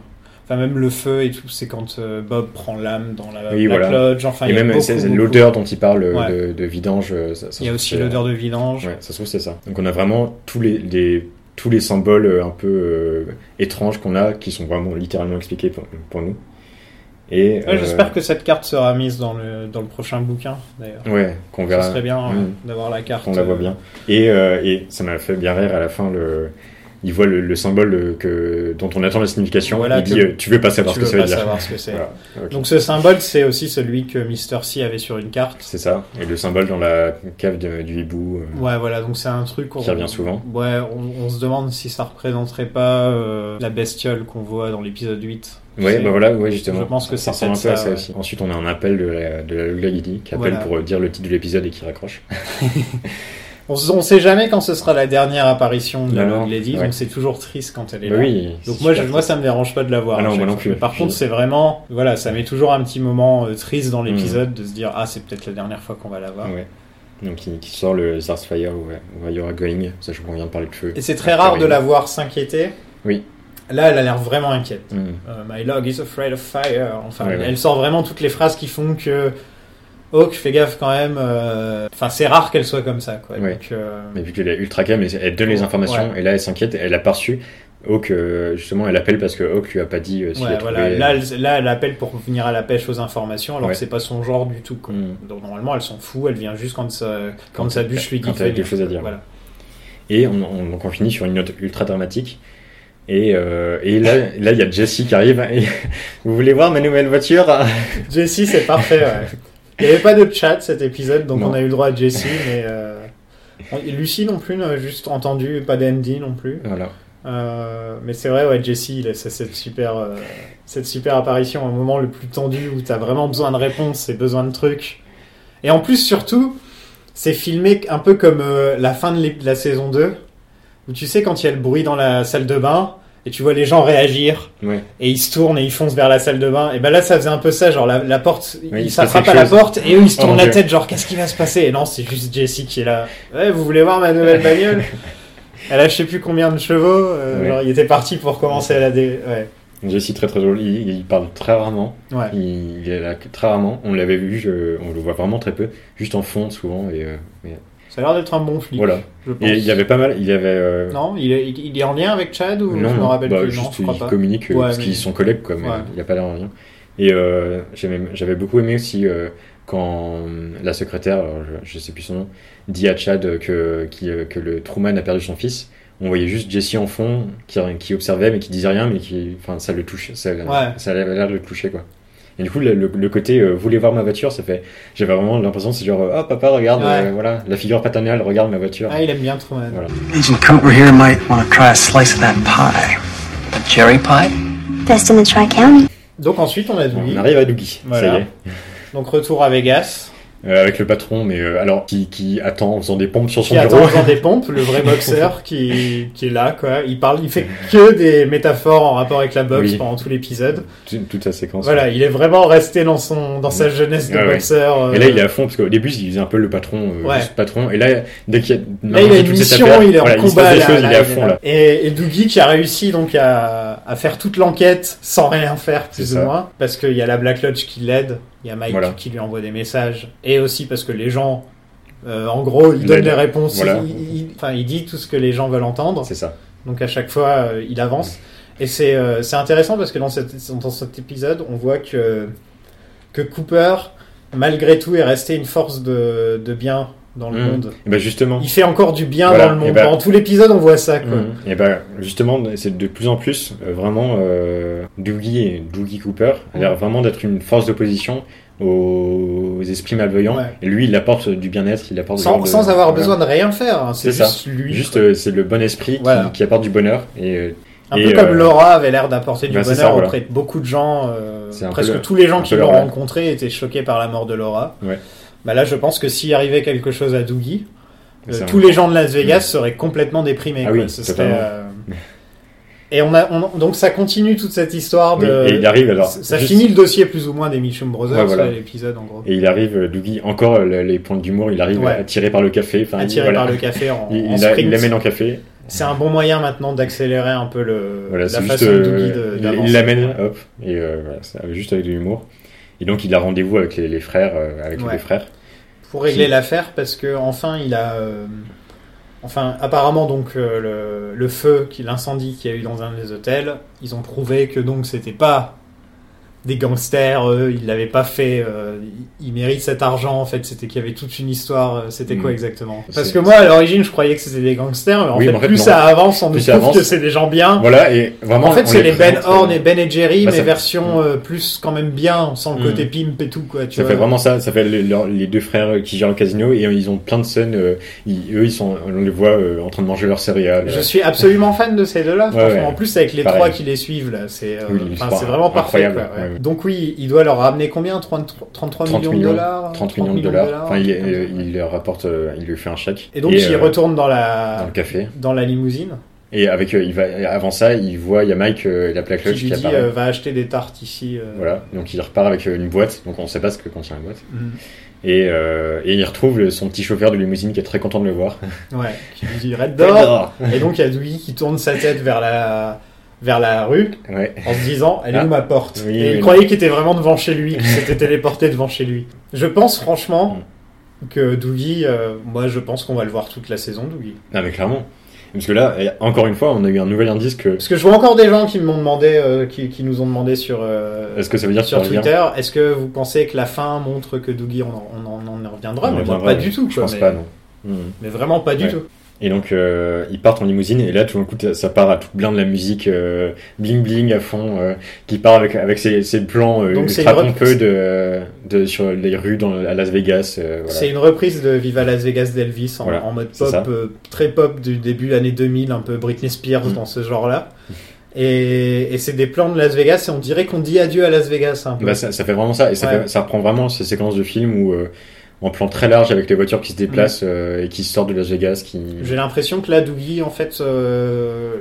Enfin, même le feu et tout, c'est quand euh, Bob prend l'âme dans la Oui, voilà. Lodge. Enfin, et il y a même l'odeur dont il parle Ouais. de, de vidange. ça- ça Il y a aussi l'odeur de vidange. Ouais, ça se trouve c'est ça. Donc on a vraiment tous les, les- tous les symboles un peu euh, étranges qu'on a qui sont vraiment littéralement expliqués pour, pour nous. Et Ouais, J'espère que cette carte sera mise dans le, dans le prochain bouquin, d'ailleurs. ouais qu'on Ce serait bien Mm. d'avoir la carte. qu'on la voit euh, bien. Et, euh, et ça m'a fait bien rire à la fin le il voit le, le symbole euh, que dont on attend la signification. Voilà il dit euh, tu veux pas savoir Tu ce que ça veut dire. savoir ce que. Voilà. Donc ce symbole, c'est aussi celui que Mr. C avait sur une carte. C'est ça. Et le symbole dans la cave de- du hibou. euh, Ouais, voilà, donc c'est un truc qu'on- Qui revient souvent. Ouais, on, on se demande si ça représenterait pas euh, la bestiole qu'on voit dans l'épisode 8. C'est- bah voilà, ouais, justement. Je pense que ça ressemble un peu à ça, ça aussi. Ensuite, on a un appel de la, de la Lady qui appelle Voilà. pour euh, dire le titre de l'épisode et qui raccroche. On, on sait jamais quand ce sera la dernière apparition de la Lady, ouais. donc c'est toujours triste quand elle est Bah là. oui. Donc moi, je, moi, ça me dérange pas de la voir. Ah non, moi non plus. Mais par Je- contre, c'est vraiment, voilà, ça met toujours un petit moment euh, triste dans l'épisode de se dire, ah, c'est peut-être la dernière fois qu'on va la voir. Ouais. Donc qui, qui sort le Zarsfire Where You're Going, sachant qu'on vient de parler de feu. Et c'est très rare de la voir s'inquiéter. Oui. Là, elle a l'air vraiment inquiète. Mm. Euh, My log is afraid of fire. Enfin, Ouais, ouais. elle sort vraiment toutes les phrases qui font que Hawk, fais gaffe quand même. euh, Enfin, c'est rare qu'elle soit comme ça, quoi. Ouais. Donc, euh, Mais vu qu'elle est ultra calme, elle donne les informations et là elle s'inquiète, elle a pas reçu. Hawk, euh, justement, elle appelle parce que Hawk lui a pas dit ouais, trouvé. voilà. Là, elle, là, elle appelle pour venir à la pêche aux informations, alors que c'est pas son genre du tout. Quoi. Mm. Donc normalement, elle s'en fout. Elle vient juste quand sa, quand, Quand sa bûche lui dit quand de elle a quelque chose à dire. Voilà. Et on, on- donc on finit sur une note ultra dramatique. Et, euh, et là, là, il y a Jessie qui arrive. Et, vous voulez voir ma nouvelle voiture? Jessie, c'est parfait. Ouais. Il n'y avait pas de chat cet épisode, donc Non. on a eu le droit à Jessie, mais euh, Lucie non plus, juste entendu, pas d'Andy non plus. Voilà. Euh, mais c'est vrai, ouais, Jesse, il a cette super, euh, cette super apparition, un moment le plus tendu où t'as vraiment besoin de réponses et besoin de trucs. Et en plus, surtout, c'est filmé un peu comme la fin de, la saison 2, où tu sais, quand il y a le bruit dans la salle de bain, et tu vois les gens réagir, Ouais. et ils se tournent et ils foncent vers la salle de bain, et ben là, ça faisait un peu ça, genre la, la porte, il il s'attrape quelque à la chose. porte, et eux, ils se tournent la Dieu. tête, genre, qu'est-ce qui va se passer? Et non, c'est juste Jesse qui est là. Ouais, vous voulez voir ma nouvelle bagnole? Elle a je sais plus combien de chevaux. euh, Ouais. genre, il était parti pour commencer à la dé. Ouais. Jessie, très très drôle. Il, il parle très rarement. Ouais. Il, il est là très rarement. On l'avait vu, je- on le voit vraiment très peu. Juste en fond, souvent. Et, euh, mais Ça a l'air d'être un bon flic. voilà. Je pense. Et il y avait pas mal. Il y avait. euh, Non, il est, il est en lien avec Chad ou je me rappelle bah, plus. juste non, je crois il pas. communique euh, Ouais, parce mais- qu'ils sont collègues, quoi, mais Ouais. il n'y a pas l'air en rien. Et euh, j'aimais- j'avais beaucoup aimé aussi euh, quand la secrétaire, alors, je, je sais plus son nom, dit à Chad que, qui, euh, que le Truman a perdu son fils. On voyait juste Jesse en fond qui, qui observait mais qui disait rien, mais qui, enfin, ça le touche, ça, Ouais. ça avait l'air de le toucher, quoi. Et du coup, le, le- le côté euh, voulez voir ma voiture, ça fait, j'avais vraiment l'impression, c'est genre, oh papa, regarde, Ouais. euh, voilà, la figure paternelle, regarde ma voiture. Ah, il aime bien Truman. Voilà. Agent Cooper here might want to try a slice of that pie. A cherry pie? Best in the County. Donc ensuite, on a Dewey. On arrive à Doogie, Voilà. ça y est. Donc retour à Vegas. Euh, avec le patron, mais euh, alors qui, qui attend en faisant des pompes sur son Qui bureau. attend en faisant des pompes, le vrai boxeur qui, qui est là, quoi. Il parle, il fait que des métaphores en rapport avec la boxe Oui. pendant tout l'épisode. toute, sa séquence. Voilà, il est vraiment resté dans son, dans sa jeunesse de ouais. boxeur. euh, Et là, il est à fond parce qu'au début, il faisait un peu le patron, euh, Ouais. patron. Et là, dès qu'il y a, Là, il a une mission, affaire, il est en voilà, il combat. des là, choses, là, il est à il fond là. Et, et Doogie qui a réussi donc à, à faire toute l'enquête sans rien faire, plus ou moins, parce qu'il y a la Black Lodge qui l'aide, il y a Mike Voilà. qui lui envoie des messages, et aussi parce que les gens, euh, en gros, il donne les réponses, Voilà. il, il- enfin, il dit tout ce que les gens veulent entendre, C'est ça. donc à chaque fois, euh, il avance. Et c'est euh, c'est intéressant parce que dans, cette, dans cet épisode, on voit que, que Cooper, malgré tout, est resté une force de, de bien dans le Mhm. monde. Et ben justement. Il fait encore du bien Voilà, dans le et monde. ben- Dans tout l'épisode, on voit ça. Quoi. Mhm. Et ben justement, c'est de plus en plus euh, vraiment euh, Doogie et Doogie Cooper a l'air vraiment d'être une force d'opposition aux, esprits malveillants. Ouais. Et lui, il apporte du bien-être, il apporte Sans, de- sans avoir voilà. besoin de rien faire. hein. C'est C'est ça. juste lui. Juste, euh, c'est le bon esprit qui, Voilà. qui apporte du bonheur. Et un et, peu comme euh, Laura avait l'air d'apporter du bah, bonheur ça, voilà. auprès de beaucoup de gens. presque le- tous les gens qui l'ont rencontré étaient choqués par la mort de Laura. Ouais. Bah là, je pense que s'il arrivait quelque chose à Doogie, euh, tous les gens de Las Vegas seraient complètement déprimés. Ah quoi. oui, Ce serait, totalement. euh, Et on a, on- donc ça continue toute cette histoire oui, de. et il arrive alors. ça juste- finit le dossier plus ou moins des Mitchum Brothers, Ouais, voilà. là, l'épisode en gros. Et il arrive, euh, Doogie, encore euh, le- les points d'humour, il arrive Ouais. attiré par le café. Enfin, il- Attiré voilà. par le café en, Il, en il, l'amène en café. C'est un bon moyen maintenant d'accélérer un peu le, Voilà, la façon juste. de euh, il- l'amène, hop, et euh, voilà, ça- juste avec de l'humour. Et donc il a rendez-vous avec les, les frères, euh, avec les Ouais. frères. pour régler Qui- l'affaire parce que enfin il a euh, enfin apparemment donc euh, le, le feu qui l'incendie qu'il y a eu dans un des hôtels ils ont prouvé que donc c'était pas des gangsters eux ils l'avaient pas fait euh, ils, méritent cet argent en fait c'était qu'il y avait toute une histoire euh, c'était quoi Mm. exactement? Parce que moi à l'origine je croyais que c'était des gangsters mais en Oui, fait, mais en fait, plus non. ça avance on Plus avance. que c'est des gens bien Voilà, et vraiment. en fait, c'est les Ben Horn et Ben et Jerry, bah, mais ça- version euh, plus quand même bien, sans le Mm. côté pimp et tout quoi. Tu Ça vois. fait vraiment ça, ça fait les, deux frères qui gèrent le casino et ils ont plein de scènes. euh, ils- eux, ils sont, on les voit euh, en train de manger leurs céréales. Je suis absolument fan de ces deux-là. Ouais, franchement. ouais. En plus, avec les Pareil. trois qui les suivent, là, c'est euh, Oui, vraiment parfait. Donc oui, il doit leur ramener combien 30 33 30 millions de dollars 30 millions de dollars. Enfin, il, euh, il leur rapporte, euh, il lui fait un chèque. Et donc, il euh, retourne dans dans la le café. dans la limousine. Et avec, il va, avant ça, il voit, il y a Mike, la plaque Qui lui qui dit apparaît. va acheter des tartes ici. Voilà, donc il repart avec une boîte, donc on sait pas ce que contient la boîte. Mhm. Et, euh, et il retrouve le- son petit chauffeur de limousine qui est très content de le voir. Ouais. Qui lui dit Red Door. Et donc il y a Dewey qui tourne sa tête vers la vers la rue Ouais. en se disant elle est Ah. où ma porte Oui, et oui, il croyait qu'il était vraiment devant chez lui qu'il s'était téléporté devant chez lui je pense franchement Mm. que Doogie euh, moi je pense qu'on va le voir toute la saison Doogie Non mais clairement. Parce que là, encore une fois, on a eu un nouvel indice que. parce que je vois encore des gens qui m'ont demandé euh, qui, qui nous ont demandé sur euh, Est-ce que ça veut dire sur Twitter est-ce que vous pensez que la fin montre que Doogie on en, on en- on en reviendra? On mais reviendra, pas du tout Je quoi, pense mais, pas, non. Mhm. mais vraiment pas du Ouais. tout Et donc, euh, ils partent en limousine, et là, tout d'un coup, ça part à toute blinde de la musique euh, bling bling à fond, euh, qui part avec, avec ses, ses plans ultra pompeux de, de, sur les rues dans, à Las Vegas. voilà. C'est une reprise de Viva Las Vegas d'Elvis en, Voilà, en mode pop, très pop du début années 2000, un peu Britney Spears Mm. dans ce genre-là. Et, et c'est des plans de Las Vegas et on dirait qu'on dit adieu à Las Vegas un peu. Bah, ça, ça fait vraiment ça, et ça, Ouais. fait- ça reprend vraiment ces séquences de films où, en plan très large, avec les voitures qui se déplacent euh, et qui sortent de Las Vegas, qui... J'ai l'impression que là, Doogie, en fait, euh,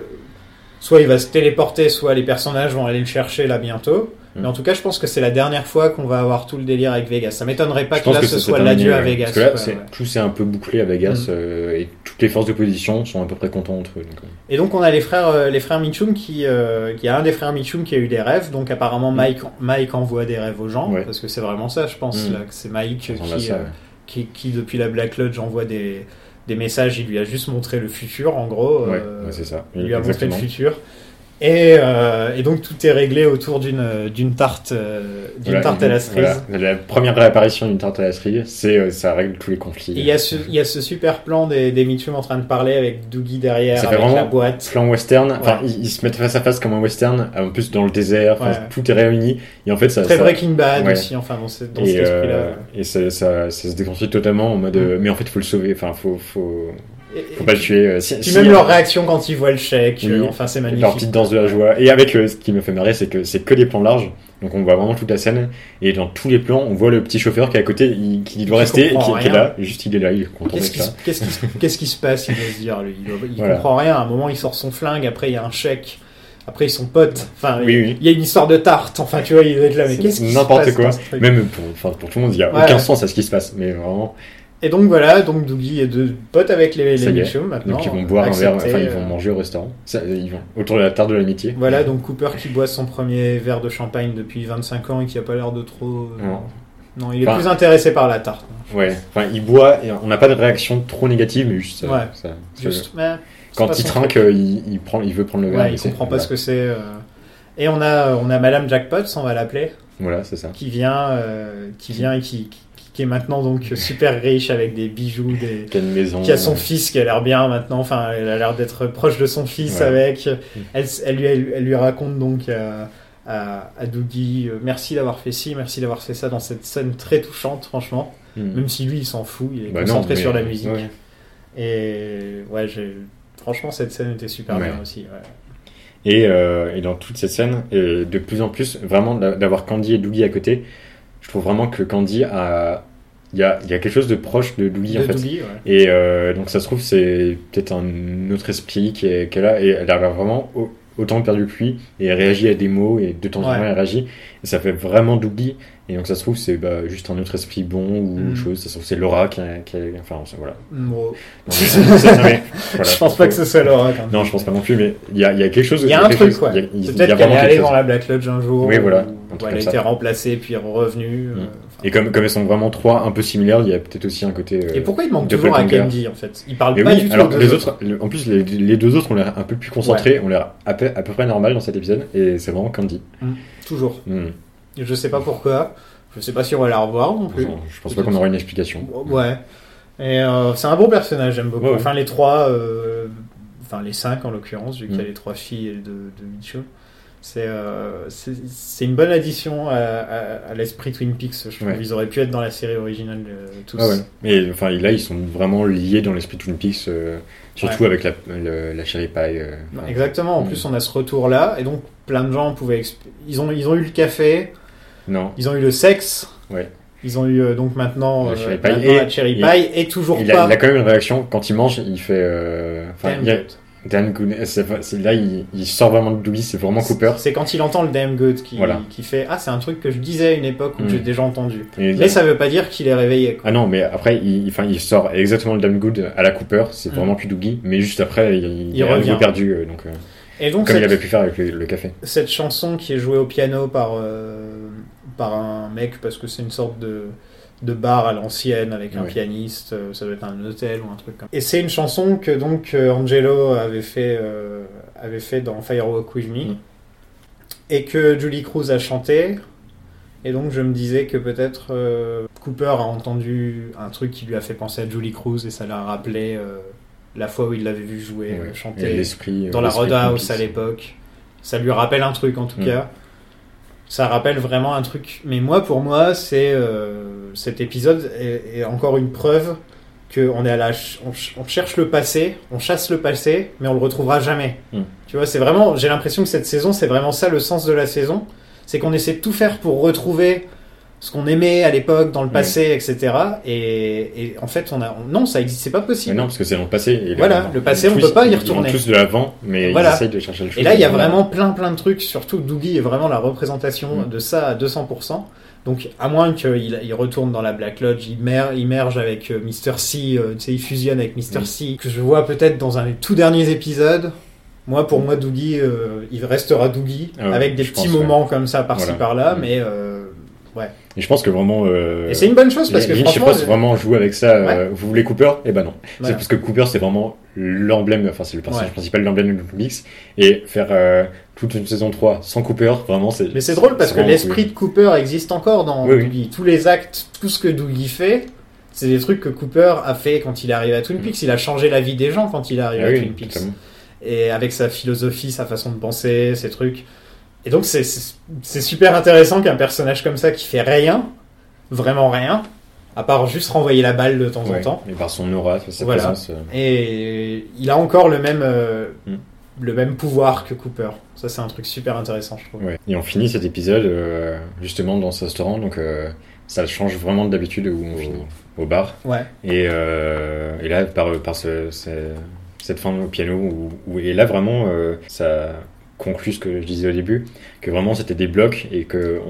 soit il va se téléporter, soit les personnages vont aller le chercher là bientôt. Mais en tout cas, je pense que c'est la dernière fois qu'on va avoir tout le délire avec Vegas. Ça m'étonnerait pas Je que là que ce soit l'adieu à. Vegas. Parce que là, ouais, c'est- ouais. tout s'est un peu bouclé à Vegas Mm. euh, et toutes les forces d'opposition sont à peu près contents entre eux. donc. Et donc on a les frères, euh, les frères Mitchum qui, euh, il y a un des frères Mitchum qui a eu des rêves. Donc apparemment Mike, Mike envoie des rêves aux gens Mm. Ouais. parce que c'est vraiment ça, je pense Mm. là, que c'est Mike qui, ça, euh, qui, qui, depuis la Black Lodge envoie des, des messages. Il lui a juste montré le futur en gros. Ouais, euh, c'est ça. il lui a montré le futur. Et, euh, et donc tout est réglé autour d'une d'une tarte euh, d'une Voilà, tarte à la cerise. voilà. La première réapparition d'une tarte à la cerise, c'est euh, ça règle tous les conflits. Il y, a ce, il y a ce super plan des, des Mitchum en train de parler avec Doogie derrière, Ça fait avec vraiment la boîte. plan western, enfin ils, ils se mettent face à face comme un western, en plus dans le désert, Ouais. tout est réuni et en fait ça, Très ça- Breaking Bad ouais. aussi, enfin dans, ce- dans et, cet euh, esprit-là. et ça, ça, ça se déconstruit totalement en mode Mm. euh, mais en fait il faut le sauver, enfin faut faut, Et- faut et pas le tuer. euh, Si, Puis si, même leur réaction quand ils voient le chèque, Oui. euh, enfin c'est magnifique. leur petite danse de la joie. Et avec euh, ce qui me fait marrer, c'est que c'est que des plans larges. Donc on voit vraiment toute la scène. Et dans tous les plans, on voit le petit chauffeur qui est à côté, il- qui doit rester qui, est là. Juste il est là, il est content Qu'est-ce qui, se- qui, passe Il doit se dire, lui? Il, doit- il Voilà. comprend rien. À un moment, il sort son flingue. Après, il y a un chèque. Après, ils sont potes. Enfin, Oui, il, oui. il y a une histoire de tarte. Enfin, tu vois, il être là. Mais qu'est-ce qui se n'importe passe quoi. ce truc? Même pour, enfin, pour tout le monde, il n'y a Ouais. aucun sens à ce qui se passe. Mais vraiment, Et donc voilà, donc Doogie est de potes avec les, les. Mitchum maintenant. donc ils vont boire un verre, enfin ils euh, vont manger au restaurant. Ça, ils vont autour de la table de l'amitié. Voilà, donc Cooper qui boit son premier verre de champagne depuis 25 ans et qui a pas l'air de trop. euh, Non. Non, il est Enfin- plus intéressé par la tarte. Ouais. Enfin, il boit et on n'a pas de réaction trop négative, mais juste. ça- Ouais. ça- Juste, mais quand il trinque, euh, il, il prend, il veut prendre le verre. Ouais, il comprend pas voilà. ce que c'est. euh. Et on a, on a Madame Jackpot, on va l'appeler, Voilà, c'est ça. qui vient, euh, qui vient et qui, qui, qui est maintenant donc super riche avec des bijoux, des, Qui a une maison. qui a son fils qui a l'air bien maintenant. Enfin, elle a l'air d'être proche de son fils Ouais. avec. Elle, elle, lui, elle, elle lui raconte donc euh, à, à Doogie, euh, merci d'avoir fait ci, merci d'avoir fait ça dans cette scène très touchante, franchement. Hmm. Même si lui, il s'en fout, il est Bah non, concentré mais- sur la musique. ouais. Et ouais, franchement, cette scène était super bien aussi. Et, euh, et dans toute cette scène, de plus en plus, vraiment d'a- d'avoir Candy et Doogie à côté, je trouve vraiment que Candy a. Il y a, y a quelque chose de proche de De en fait. Ouais. Et euh, donc ça se trouve, c'est peut-être un autre esprit est là, et elle a l'air vraiment au- autant perdu que lui, et elle réagit à des mots, et de temps en Ouais. temps elle réagit, et ça fait vraiment Doogie, et donc ça se trouve, c'est bah, juste un autre esprit bon, ou Mm. autre chose, ça se trouve, c'est Laura qui a, qui a- Enfin, voilà. Non, mais- mais, voilà. je pense pas que ce soit Laura. quand même. Non, je pense pas non plus, mais il y a, il y a quelque chose. Il y a un truc, quoi. a- a Peut-être qu'elle est allée dans la Black Lodge un jour. Oui, voilà, elle a été remplacée puis revenue. euh, Mm. enfin. Et comme, comme elles sont vraiment trois un peu similaires, il y a peut-être aussi un côté. euh, Et pourquoi il manque de toujours à. Candy en fait? Il parle pas oui, du tout. alors les autres, en plus les, les deux autres ont l'air un peu plus concentrés, ont l'air à peu, à peu près normal dans cet épisode, et c'est vraiment Candy. Toujours. Hmm. Et Je sais pas pourquoi. Je sais pas si on va la revoir non plus. Je pense pas qu'on aura une explication. Ouais. Et euh, c'est un bon personnage, j'aime beaucoup. Ouais, ouais. Enfin, les trois, euh, enfin les cinq en l'occurrence, vu qu'il y a Mm. les trois filles de, de Mitchell. C'est euh, c'est une bonne addition à, à- à l'esprit Twin Peaks. Je trouve Ouais. ils auraient pu être dans la série originale euh, tous. Ah ouais. Et enfin là, ils sont vraiment liés dans l'esprit Twin Peaks, euh, surtout avec la, le- la cherry pie. euh, Exactement. En Mm. plus, on a ce retour-là, et donc plein de gens pouvaient. Ils ont, ils ont eu le café, Non, ils ont eu le sexe. Ouais. Ils ont eu donc maintenant, La cherry pie. maintenant Et- la cherry pie, et toujours il a, pas. il a quand même une réaction quand il mange, il fait. Enfin, Damn good. C'est- là, il, il sort vraiment de Dewey, c'est vraiment Cooper. C'est quand il entend le damn good qui, Voilà. qui fait Ah, c'est un truc que je disais à une époque où Mm. j'ai déjà entendu. Et- Mais ça veut pas dire qu'il est réveillé. quoi. Ah non, mais après, il, enfin, il sort exactement le Damn Good à la Cooper, c'est Mm. vraiment plus Doogie, mais juste après, il, il, Il est revient. perdu, euh, donc, euh, Et donc, comme il avait pu faire avec le, le café. cette chanson qui est jouée au piano par, euh, par un mec, parce que c'est une sorte de, de bar à l'ancienne avec un pianiste, euh, ça doit être un hôtel ou un truc comme ça. Et c'est une chanson que donc euh, Angelo avait fait, euh, avait fait dans Firewalk With Me Mm. et que Julie Cruz a chanté. Et donc je me disais que peut-être euh, Cooper a entendu un truc qui lui a fait penser à Julie Cruz et ça l'a rappelé euh, la fois où il l'avait vu jouer, chanter dans la Roadhouse à l'époque. Ça lui rappelle un truc en tout Mm. cas. Ça rappelle vraiment un truc. Mais moi, pour moi, c'est euh, cet épisode est, est encore une preuve que on est à la, ch- on, ch- on cherche le passé, on chasse le passé, mais on le retrouvera jamais. Mm. Tu vois, c'est vraiment. J'ai l'impression que cette saison, c'est vraiment ça le sens de la saison, c'est qu'on essaie de tout faire pour retrouver ce qu'on aimait à l'époque, dans le passé, etc. Et, et en fait, on a, on- non, ça existe, c'est pas Mais possible. non, parce que c'est dans le passé. et Voilà, là, le passé, ils on poussent- peut pas y ils retourner. vont tous de l'avant, mais Voilà. ils essayent de chercher le Et là, il y a vraiment plein plein de trucs, surtout Doogie est vraiment la représentation Mm. de ça à 200%. Donc, à moins qu'il il retourne dans la Black Lodge, il, mer- il merge avec euh, Mr. C, euh, tu sais, il fusionne avec Mr. Mm. C, que je vois peut-être dans un des tout derniers épisodes. Moi, pour moi, Doogie, euh, il restera Doogie, Ah ouais, avec des petits pense, ouais. moments comme ça, par-ci, Voilà. par-là, Mm. mais euh, Et je pense que vraiment. euh, Et c'est une bonne chose parce que Lynch, je franchement, pense vraiment joue avec ça. euh, vous voulez Cooper? Eh ben non. Voilà. C'est parce que Cooper, c'est vraiment l'emblème, enfin, c'est le personnage Ouais. principal, l'emblème de Mix. Et faire euh, toute une saison 3 sans Cooper, vraiment, c'est. Mais c'est drôle parce que l'esprit de Cooper existe encore dans Oui. Tous les actes, tout ce que Doogie fait, c'est des trucs que Cooper a fait quand il est arrivé à Twin Peaks. Il a changé la vie des gens quand il est arrivé Ah à oui, Twin Peaks. totalement. Et avec sa philosophie, sa façon de penser, ses trucs. Et donc c'est- super intéressant qu'un personnage comme ça qui fait rien, vraiment rien, à part juste renvoyer la balle de temps en temps. Et par son aura, sa Voilà. présence. euh, Et il a encore le même, euh, Mm. le même pouvoir que Cooper. Ça c'est un truc super intéressant, je trouve. Ouais. Et on finit cet épisode euh, justement dans ce restaurant, donc ça change vraiment de d'habitude où on finit au bar. Ouais. Et, et là, par, par ce, ce- cette fin au piano, où, où- et là vraiment, ça conclut ce que je disais au début, que vraiment c'était des blocs et qu'il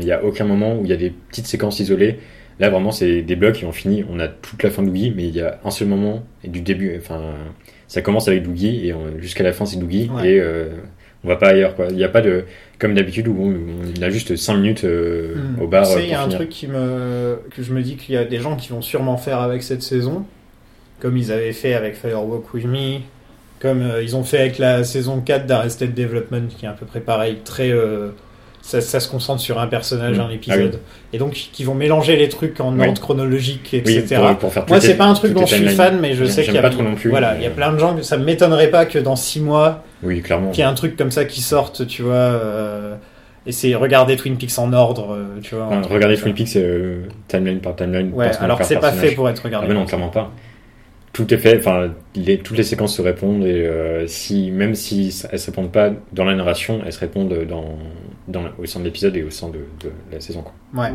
n'y a aucun moment où il y a des petites séquences isolées. Là vraiment, c'est des blocs et on finit, on a toute la fin de Doogie, mais il y a un seul moment et du début, enfin, ça commence avec Doogie et jusqu'à la fin c'est Doogie Ouais. et euh, on va pas ailleurs quoi. Il n'y a pas de, comme d'habitude où on, on a juste 5 minutes euh, Hmm. au bar. Tu sais, euh, il y a un truc qui me, que je me dis qu'il y a des gens qui vont sûrement faire avec cette saison, comme ils avaient fait avec Firewalk With Me, comme euh, ils ont fait avec la saison 4 d'Arrested Development, qui est à peu près pareil, très. euh, ça, ça se concentre sur un personnage, Mm. un épisode. Ah Et donc, qui vont mélanger les trucs en Oui. ordre chronologique, Oui, etc. pour, pour faire Moi, c'est pas un truc dont je suis fan, mais je sais qu'il y a pas trop non plus. Voilà, il y a plein de gens ça m'étonnerait pas que dans 6 mois, Oui, clairement. qu'il y ait un truc comme ça qui sorte, tu vois. Euh, et c'est regarder Twin Peaks en ordre, euh, tu vois. Enfin, comme Twin Peaks timeline par timeline. Ouais, alors que c'est pas fait pour être Ah, regardé. mais non, clairement pas. Tout est fait, enfin, les, toutes les séquences se répondent et euh, si, même si elles se répondent pas dans la narration, elles se répondent dans, dans, au sein de l'épisode et au sein de, de la saison. Quoi. Ouais.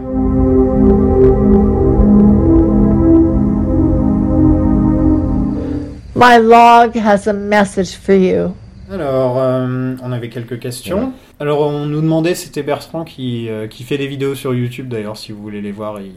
My log has a message for you. Alors, euh, on avait quelques questions. Alors, on nous demandait, c'était Bertrand qui, euh, qui fait des vidéos sur YouTube d'ailleurs, si vous voulez les voir, il-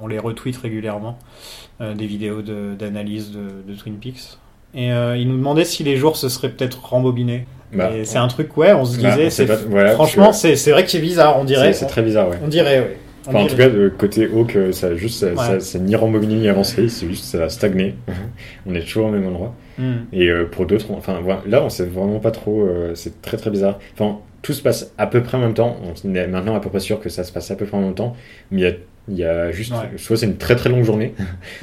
on les retweet régulièrement, euh, des vidéos de- d'analyse de, de Twin Peaks. Et euh, il nous demandait si les jours se seraient peut-être rembobinés. Bah, c'est un truc, ouais, on se Bah, disait, on voilà, franchement, c'est vrai que c'est bizarre, on dirait. c'est très bizarre, ouais. On dirait, ouais. Enfin, en tout cas, de côté Hawk, euh, ça, juste, ça, Ouais. ça- c'est ni rembobiné ni avancé, c'est juste ça a stagné. on est toujours au même endroit. Hmm. Et euh, pour d'autres, enfin voilà, là on sait vraiment pas trop, euh, c'est très très bizarre. Enfin, tout se passe à peu près en même temps, on est maintenant à peu près sûr que ça se passe à peu près en même temps, mais il y a, il y a juste, Ouais. soit c'est une très très longue journée,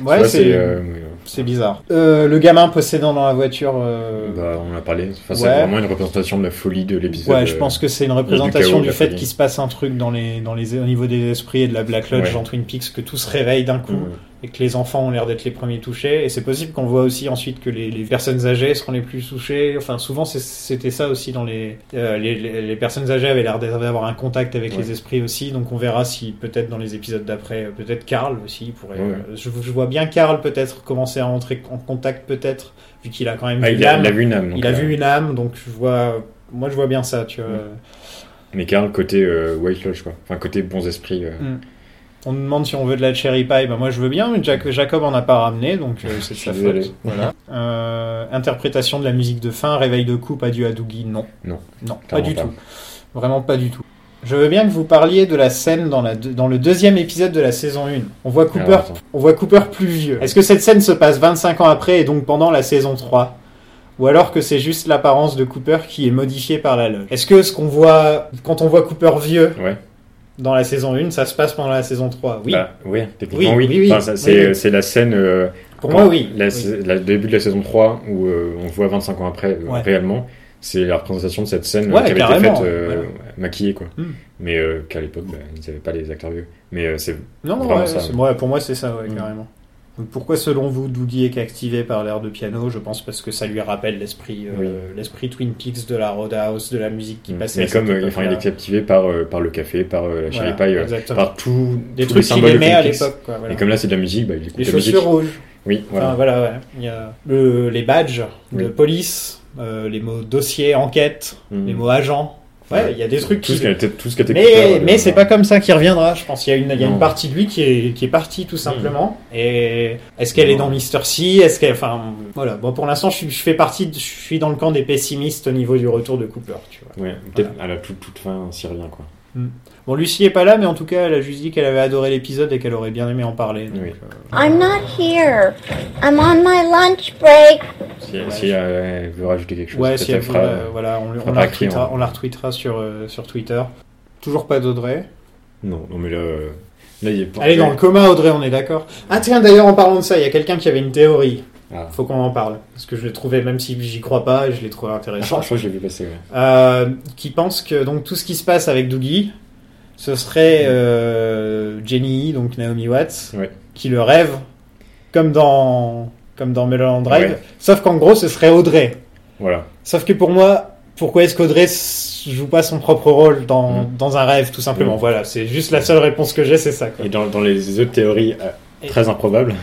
Ouais, soit c'est euh, c'est bizarre. Euh, le gamin possédant dans la voiture. euh, bah, on en a parlé, enfin, c'est Ouais. vraiment une représentation de la folie de l'épisode. Ouais, je euh, pense que c'est une représentation du la fait qu'il se passe un truc dans les, dans les, au niveau des esprits et de la Black Lodge Ouais. dans Twin Peaks, que tout se réveille d'un coup euh, et que les enfants ont l'air d'être les premiers touchés. Et c'est possible qu'on voit aussi ensuite que les, les personnes âgées seront les plus touchées. Enfin, souvent c'était ça aussi dans les, euh, les, les, personnes âgées avaient l'air d'avoir un contact avec Ouais. les esprits aussi. Donc on verra si peut-être dans les épisodes d'après, euh, peut-être Carl aussi pourrait. Ouais. euh, je, je vois bien Carl peut-être commencer à entrer en contact peut-être vu qu'il a quand même ah, il, a, il a vu une âme. donc, Il a euh, vu une âme, donc je vois. Moi, je vois bien ça, tu vois. Ouais. Mais Karl, côté White Lodge, quoi. Enfin, côté bons esprits. euh, On nous demande si on veut de la cherry pie. Bah, moi, je veux bien, mais Jac- Jacob en a pas ramené, donc euh, c'est de sa faute. Voilà. Euh, interprétation de la musique de fin, réveil de coupe, adieu à Doogie. Non. Non. Non, pas du pas. tout. Vraiment pas du tout. Je veux bien que vous parliez de la scène dans, la, dans le deuxième épisode de la saison 1. On voit Cooper, Alors, on voit Cooper plus vieux. Est-ce que cette scène se passe 25 ans après et donc pendant la saison 3 ou alors que c'est juste l'apparence de Cooper qui est modifiée par la loge? Est-ce que ce qu'on voit quand on voit Cooper vieux Ouais. Dans la saison 1, ça se passe pendant la saison 3 Oui. Bah, ouais, techniquement Oui, oui. oui, oui. Enfin, c'est, Oui, oui. la scène. euh, Pour moi, oui. Oui. Le début de la saison 3 où euh, on voit 25 ans après euh, Ouais. réellement. C'est la représentation de cette scène euh, Ouais, qui avait été faite voilà. maquillée quoi. Hmm. Mais qu'à l'époque bah, ils n'avaient pas les acteurs vieux. Mais c'est Non, non, ouais, ça, pour moi c'est ça, ouais, Mm. carrément. Donc, pourquoi selon vous Doogie est captivé par l'air de piano? Je pense parce que ça lui rappelle l'esprit euh, l'esprit Twin Peaks de la Roadhouse, de la musique qui passait. Mais comme euh, enfin, il est captivé par, euh, par le café, par la cherry Voilà, pie, par tout, des tous les trucs qu'il de aimait à l'époque. voilà. Et comme là c'est de la musique, bah, il écoute Les la chaussures musique. rouges. Oui, voilà. Enfin, voilà, ouais. Il y a le- les badges de Oui. police, euh, les mots dossier, enquête, Mhm. les mots agent. Ouais, il y a des trucs tout qui. ce qui a été, tout ce qui Mais, mais c'est pas comme ça qu'il reviendra. Je pense qu'il y a une, il y a une partie de lui qui est, qui est partie tout simplement. Et est-ce qu'elle est dans Mister C? Est-ce qu'elle, enfin, voilà. Bon, pour l'instant, je, fais partie, de- je suis dans le camp des pessimistes au niveau du retour de Cooper. Tu vois. Ouais, peut-être à la toute, toute fin, s'il revient quoi. Bon, Lucie est pas là, mais en tout cas, elle a juste dit qu'elle avait adoré l'épisode et qu'elle aurait bien aimé en parler. donc, Oui. euh, I'm not here. I'm on my lunch break. Si, si euh, elle veut rajouter quelque chose, Ouais, peut-être si elle elle fera. veut, euh, voilà, on, fera on pas la retweetera, on la retweetera sur, euh, sur Twitter. Toujours pas d'Audrey. Non, non, mais là, euh, là il est pas. Elle est dans le coma, Audrey, on est d'accord Ah tiens, d'ailleurs, en parlant de ça, il y a quelqu'un qui avait une théorie. Ah. Faut qu'on en parle. Parce que je l'ai trouvé, même si j'y crois pas, je l'ai trouvé Je intéressant. crois que j'ai vu passer, ouais. Euh, qui pense que donc tout ce qui se passe avec Doogie, ce serait euh, Jenny, donc Naomi Watts, Ouais. qui le rêve, comme dans, comme dans Mulholland Drive. Ouais. Sauf qu'en gros, ce serait Audrey. Voilà. Sauf que pour moi, pourquoi est-ce qu'Audrey joue pas son propre rôle dans, Mm. dans un rêve, tout simplement? Mm. Voilà, c'est juste la seule réponse que j'ai, c'est ça. Quoi. Et dans, dans les autres théories euh, très improbables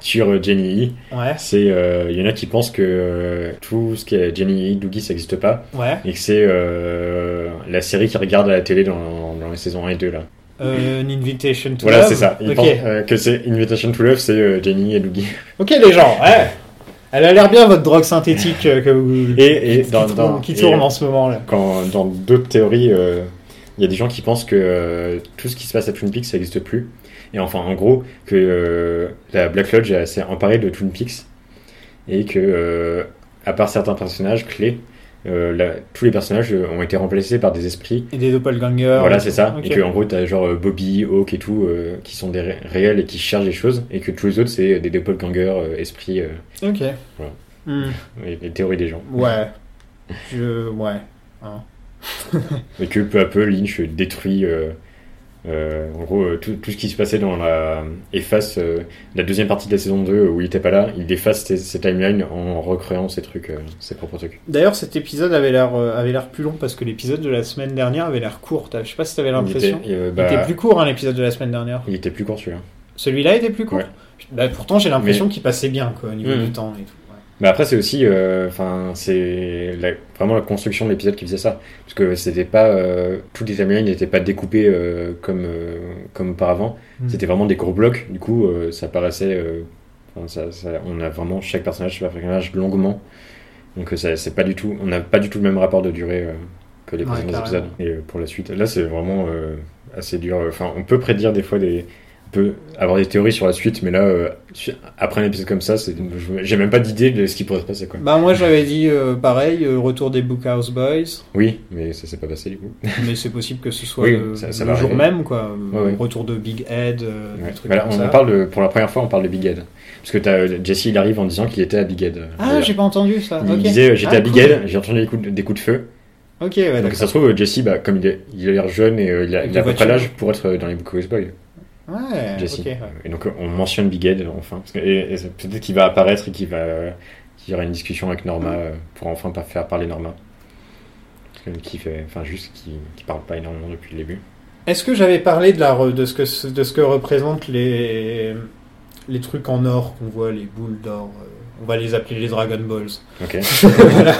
sur euh, Jenny E, Ouais, c'est euh, il y en a qui pensent que euh, tout ce qui est Jenny E, Doogie, ça n'existe pas, ouais. et que c'est euh, la série qu'ils regardent à la télé dans, dans les saisons 1 et 2 là. Euh, An Invitation to Voilà, Love. c'est ça. Ils pensent euh, que c'est Invitation to Love, c'est euh, Jenny et Doogie. ok, les gens, ouais. Elle a l'air bien votre drogue synthétique euh, que vous, Et, et qui, dans, tourne, dans- qui et tourne en ce moment là. quand dans d'autres théories, euh, il y a des gens qui pensent que euh, tout ce qui se passe à Twin Peaks, ça n'existe plus. Et enfin, en gros, que euh, la Black Lodge s'est emparée de Twin Peaks et que, euh, à part certains personnages clés, euh, tous les personnages ont été remplacés par des esprits. Et des doppelgangers. Voilà, c'est ça. Et que en gros, t'as genre Bobby, Hawk et tout, qui sont des ré- réels et qui cherchent des choses, et que tous les autres, c'est des doppelgangers, esprits, Ok. Voilà. Hmm. les théories des gens. Ouais. Je. Ouais. Hein. Et que peu à peu, Lynch détruit. Euh, en gros, euh, tout, tout ce qui se passait dans la. efface euh, la deuxième partie de la saison 2 où il était pas là, il efface ses, ses timelines en recréant ses trucs, euh, ses propres trucs. D'ailleurs, cet épisode avait l'air avait l'air plus long parce que l'épisode de la semaine dernière avait l'air court. Je sais pas si t'avais l'impression. Il bah, était plus court, hein, l'épisode de la semaine dernière. il était plus court celui-là. Celui-là était plus court. Ouais. Bah, pourtant, j'ai l'impression qu'il passait bien, quoi, au niveau Mhm. du temps et tout. Mais après, c'est aussi, euh, enfin, c'est la- vraiment la construction de l'épisode qui faisait ça, parce que c'était pas, euh, toutes les timelines n'étaient pas découpées euh, comme euh, comme auparavant. Mm. C'était vraiment des gros blocs. Du coup, euh, ça paraissait, euh, enfin, ça, ça- on a vraiment chaque personnage, chaque personnage longuement. Donc ça, c'est pas du tout, on n'a pas du tout le même rapport de durée euh, que les Ouais, précédents épisodes. Et euh, pour la suite, là, c'est vraiment euh, assez dur. Enfin, on peut prédire des fois des peut avoir des théories sur la suite, mais là, euh, après un épisode comme ça, j'ai même pas d'idée de ce qui pourrait se passer. Quoi. Bah, moi, j'avais dit euh, pareil, euh, retour des Bookhouse Boys. Oui, mais ça s'est pas passé du coup. mais c'est possible que ce soit Oui, le, ça- ça le va jour même, quoi. Ouais, ouais. Retour de Big Head, Ouais. trucs comme on, ça. parle de- pour la première fois, on parle de Big Head. Parce que euh, Jesse, il arrive en disant qu'il était à Big Head. Ah, j'ai pas entendu ça. Il disait j'étais Ah, à Big cool. Head, j'ai entendu des coups, de, des coups de feu. Ok, ouais, Donc ça se trouve, Jesse, bah, comme il, est, il a l'air jeune et il a, il a voitures. l'âge pour être dans les Book of Boys. Ouais, Jesse. ouais. Et donc on mentionne Big Head enfin. Parce que- et, et c'est- peut-être qu'il va apparaître et qu'il va, euh, qu'il y aura une discussion avec Norma euh, pour enfin pas faire parler Norma. Qui fait, enfin juste qui, qui parle pas énormément depuis le début. Est-ce que j'avais parlé de, la de, ce que, de ce que représentent les, les trucs en or qu'on voit, les boules d'or euh, On va les appeler les Dragon Balls. Ok. Voilà.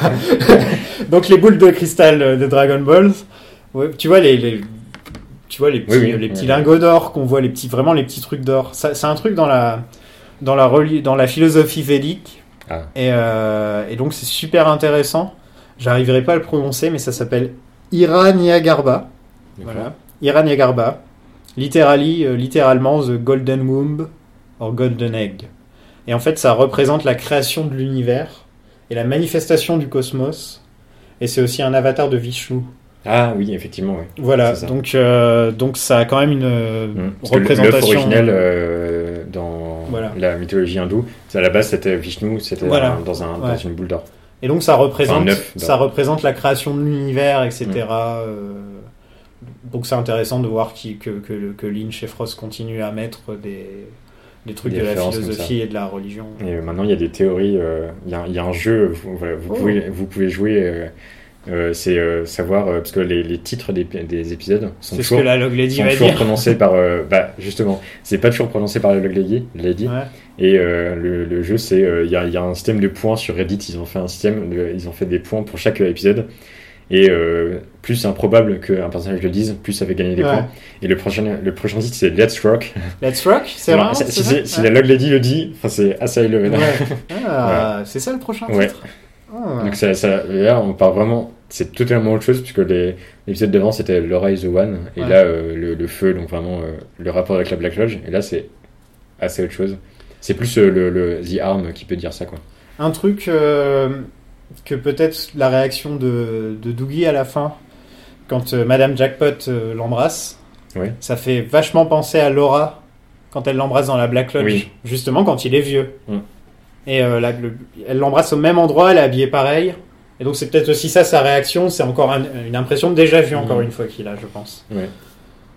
Donc les boules de cristal euh, de Dragon Balls. Ouais, tu vois les, les- tu vois les petits, Oui, oui, les petits oui. lingots d'or qu'on voit, les petits, vraiment les petits trucs d'or. C'est un truc dans la, dans la, dans la philosophie védique. Ah. Et, euh, et donc c'est super intéressant. J'arriverai pas à le prononcer, mais ça s'appelle Iraniagarbha. Voilà. Littéralement, euh, littéralement The Golden Womb or Golden Egg. Et en fait, ça représente la création de l'univers et la manifestation du cosmos. Et c'est aussi un avatar de Vishnu. Ah oui, effectivement, ouais. Voilà, donc, euh, donc ça a quand même une euh, Mm. Représentation. originel euh, dans Voilà. la mythologie hindoue, à la base c'était Vishnu, c'était Voilà. un- dans, un, Ouais. dans une boule d'or. Et donc ça représente, Enfin, ça représente la création de l'univers, etc. euh, donc c'est intéressant de voir qui, que, que, que Lynch et Frost continuent à mettre des, des trucs Des de la philosophie et de la religion. Et maintenant, il y a des théories. Il y, a, il y a un jeu, vous, voilà, vous Oh. pouvez, vous pouvez jouer. Euh, c'est euh, savoir, euh, parce que les, les titres des, des épisodes sont ce toujours, que la Log Lady sont va toujours dire. prononcés par. bah, justement, c'est pas toujours prononcé par la Log Lady. Lady. Ouais. Et le, le jeu, c'est. Il y, a, il y a un système de points sur Reddit. Ils ont fait un système. de- ils ont fait des points pour chaque épisode. Et plus c'est improbable qu'un personnage le dise, plus ça fait gagner des Ouais. points. Et le prochain, le prochain titre, c'est Let's Rock. Let's Rock, c'est vrai. si, c'est si- ça si Ouais. la Log Lady le dit, enfin, c'est assez. Ouais. Ah, C'est ça le prochain titre Ah. Donc ça, ça- là, on parle vraiment, c'est totalement autre chose puisque l'épisode d'avant c'était Laura is the one et Ouais. là euh, le, le feu, donc vraiment euh, le rapport avec la Black Lodge et là c'est assez autre chose. C'est plus euh, le, le The Arm qui peut dire ça quoi. Un truc que peut-être la réaction de, de Doogie à la fin, quand Madame Jackpot l'embrasse, Ouais. ça fait vachement penser à Laura quand elle l'embrasse dans la Black Lodge, Oui. justement quand il est vieux. Mm. Et euh, la- le- elle l'embrasse au même endroit, elle est habillée pareil. Et donc c'est peut-être aussi ça sa réaction, c'est encore un- une impression de déjà vu encore Mm. une fois qu'il a, je pense.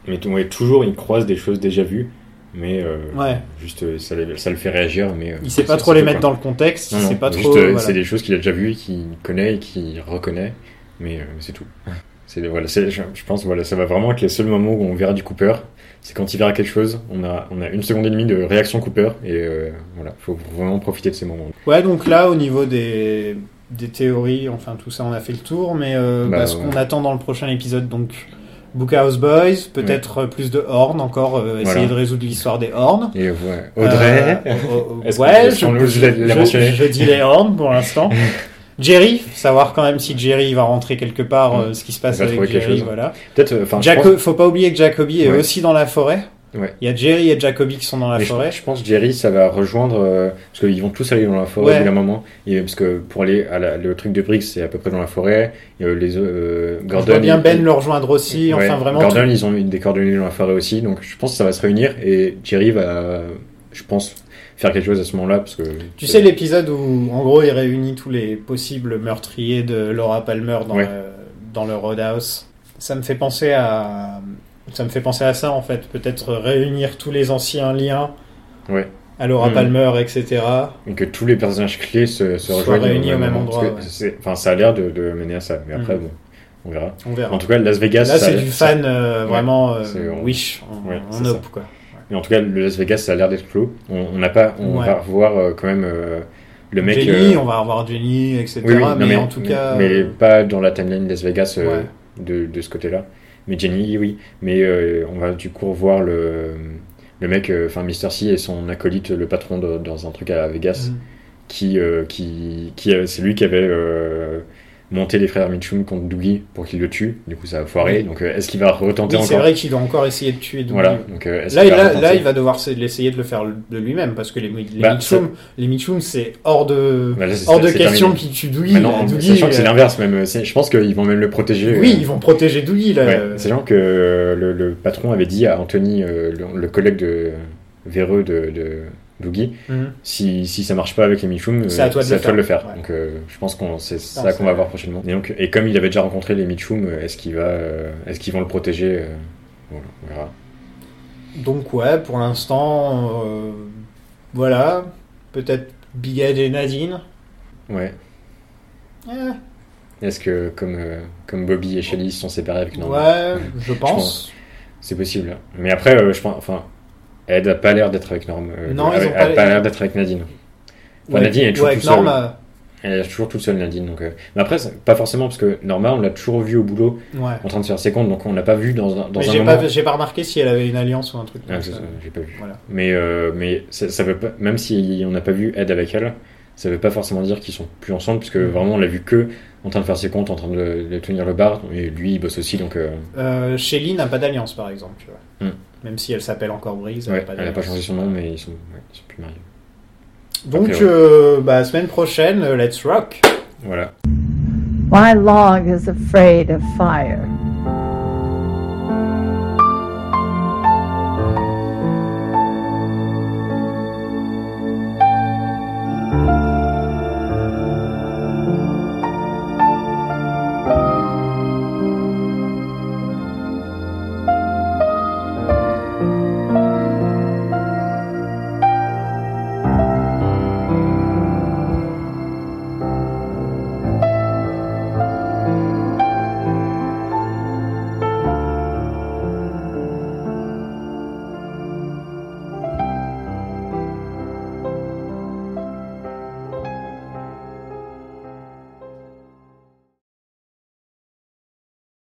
Mais ouais, toujours il croise des choses déjà vues, mais euh, Ouais. juste euh, ça, le- ça le fait réagir. Mais euh, Il sait pas trop les mettre quoi. dans le contexte, Non, il non, sait pas juste, trop. voilà. C'est des choses qu'il a déjà vues, qu'il connaît et qu'il reconnaît, mais c'est tout. C'est voilà, je, je pense voilà, ça va vraiment être les seuls moments où on verra du Cooper. C'est quand il verra quelque chose, on a on a une seconde et demie de réaction Cooper et euh, voilà, faut vraiment profiter de ces moments. Ouais, donc là, au niveau des, des théories, enfin tout ça, on a fait le tour, mais euh, Bah, bah, ce ouais. qu'on attend dans le prochain épisode, donc Bookhouse Boys, peut-être euh, plus de Horn, encore euh, essayer Voilà. de résoudre l'histoire des Horn. Et ouais, Audrey, Euh, oh, oh, ouais, je, je- mentionner je dis les Horn pour l'instant. Jerry, savoir quand même si Jerry va rentrer quelque part, euh, ce qui se passe avec Jerry, voilà. peut-être euh, enfin je Jaco- pense- Faut pas oublier que Jacoby est Ouais. aussi dans la forêt. Ouais. Il y a Jerry et Jacoby qui sont dans la mais je, forêt. je pense Jerry ça va rejoindre euh, parce qu'ils vont tous aller dans la forêt Ouais. bout d'un moment et parce que pour aller à la- le truc de Briggs c'est à peu près dans la forêt et, euh, les euh, Je Gordon vois bien Ben le rejoindre aussi, Ouais, enfin vraiment. Gordon, tout- ils ont des coordonnées dans la forêt aussi, donc je pense que ça va se réunir et Jerry va, je pense, faire quelque chose à ce moment-là parce que. Tu sais l'épisode où, en gros, il réunit tous les possibles meurtriers de Laura Palmer dans, Ouais. le, dans le Roadhouse. Ça me fait penser à, ça me fait penser à ça en fait. Peut-être réunir tous les anciens liens Ouais. à Laura Mhm. Palmer, etc. Et que tous les personnages clés se, se rejoignent réunis au même endroit, ouais. Enfin, ça a l'air de, de mener à ça, mais après, Mhm. bon, on verra. On verra. En tout cas, Las Vegas. Là, c'est du fan euh, vraiment euh, on- wish, on, Ouais, on quoi. Mais en tout cas, le Las Vegas, ça a l'air d'être clos. On n'a pas, on Ouais. va revoir euh, quand même euh, le mec. Jenny, euh, on va revoir Jenny, etc. oui, oui, non, mais, en tout mais- cas, mais euh, pas dans la timeline Las Vegas euh, Ouais. de, de ce côté-là. Mais Jenny, oui. Mais euh, on va du coup revoir le, le mec, euh, enfin Mr. C et son acolyte, le patron de- dans un truc à Vegas, Mhm. qui, euh, qui, qui c'est lui qui avait euh, monté les frères Mitchum contre Doogie pour qu'il le tue. Du coup, ça a foiré. Oui. Donc, euh, est-ce qu'il va retenter oui, c'est encore vrai qu'il doit encore essayer de tuer Doogie. Voilà. Donc, euh, Là, il- va là, retenter là, il va devoir l'essayer de le faire de lui-même parce que les, les Bah, Mitchum, c'est hors de, Bah, là, c'est- hors de c'est question qu'ils tuent Doogie. Là. Doogie, sachant que c'est euh, l'inverse même. C'est- Je pense qu'ils vont même le protéger. Oui, euh, ils vont protéger Doogie là. Ouais, sachant que euh, le, le patron avait dit à Anthony, euh, le, le collègue de véreux de, de Doogie, Mhm. si, si ça marche pas avec les Mitchum, euh, C'est à toi de le faire. faire. Ouais. Donc euh, je pense qu'on c'est ça qu'on va voir prochainement. Et, donc, et comme il avait déjà rencontré les Mitchum, euh, est-ce qu'il va, euh, est-ce qu'ils vont le protéger euh, voilà, on verra. Donc ouais, pour l'instant, euh, voilà, peut-être Big Ed et Nadine. Ouais. Eh, Est-ce que comme euh, comme Bobby et Shelly se sont séparés avec Norman ouais, je pense. C'est possible. Mais après, euh, je pense, enfin, Ed a pas l'air d'être avec Norm. euh, Non, ils avec- ont a pas- pas l'air d'être avec Nadine. Enfin, Ouais, Nadine est toujours ouais, toute seule. Norma, Elle est toujours toute seule, Nadine. Donc, euh, Mais après, pas forcément parce que Norma, on l'a toujours vu au boulot ouais. en train de faire ses comptes, donc on l'a pas vu dans, un- dans Mais un j'ai moment. pas, j'ai pas remarqué si elle avait une alliance ou un truc Ah, comme c'est ça. ça, j'ai pas vu. Voilà. Mais, euh, mais ça, ça veut pas, même si on n'a pas vu Ed avec elle, ça veut pas forcément dire qu'ils sont plus ensemble, puisque Mm. vraiment on l'a vu que en train de faire ses comptes, en train de, de tenir le bar, et lui il bosse aussi, donc euh, Euh, Shelly n'a pas d'alliance par exemple, tu vois. Hmm. Même si elle s'appelle encore Breeze, elle ouais, n'a pas elle changé son nom, mais ils sont, ouais, ils sont plus mariés. Donc, Après, ouais. euh, bah, semaine prochaine, euh, let's rock. Voilà. My log is afraid of fire?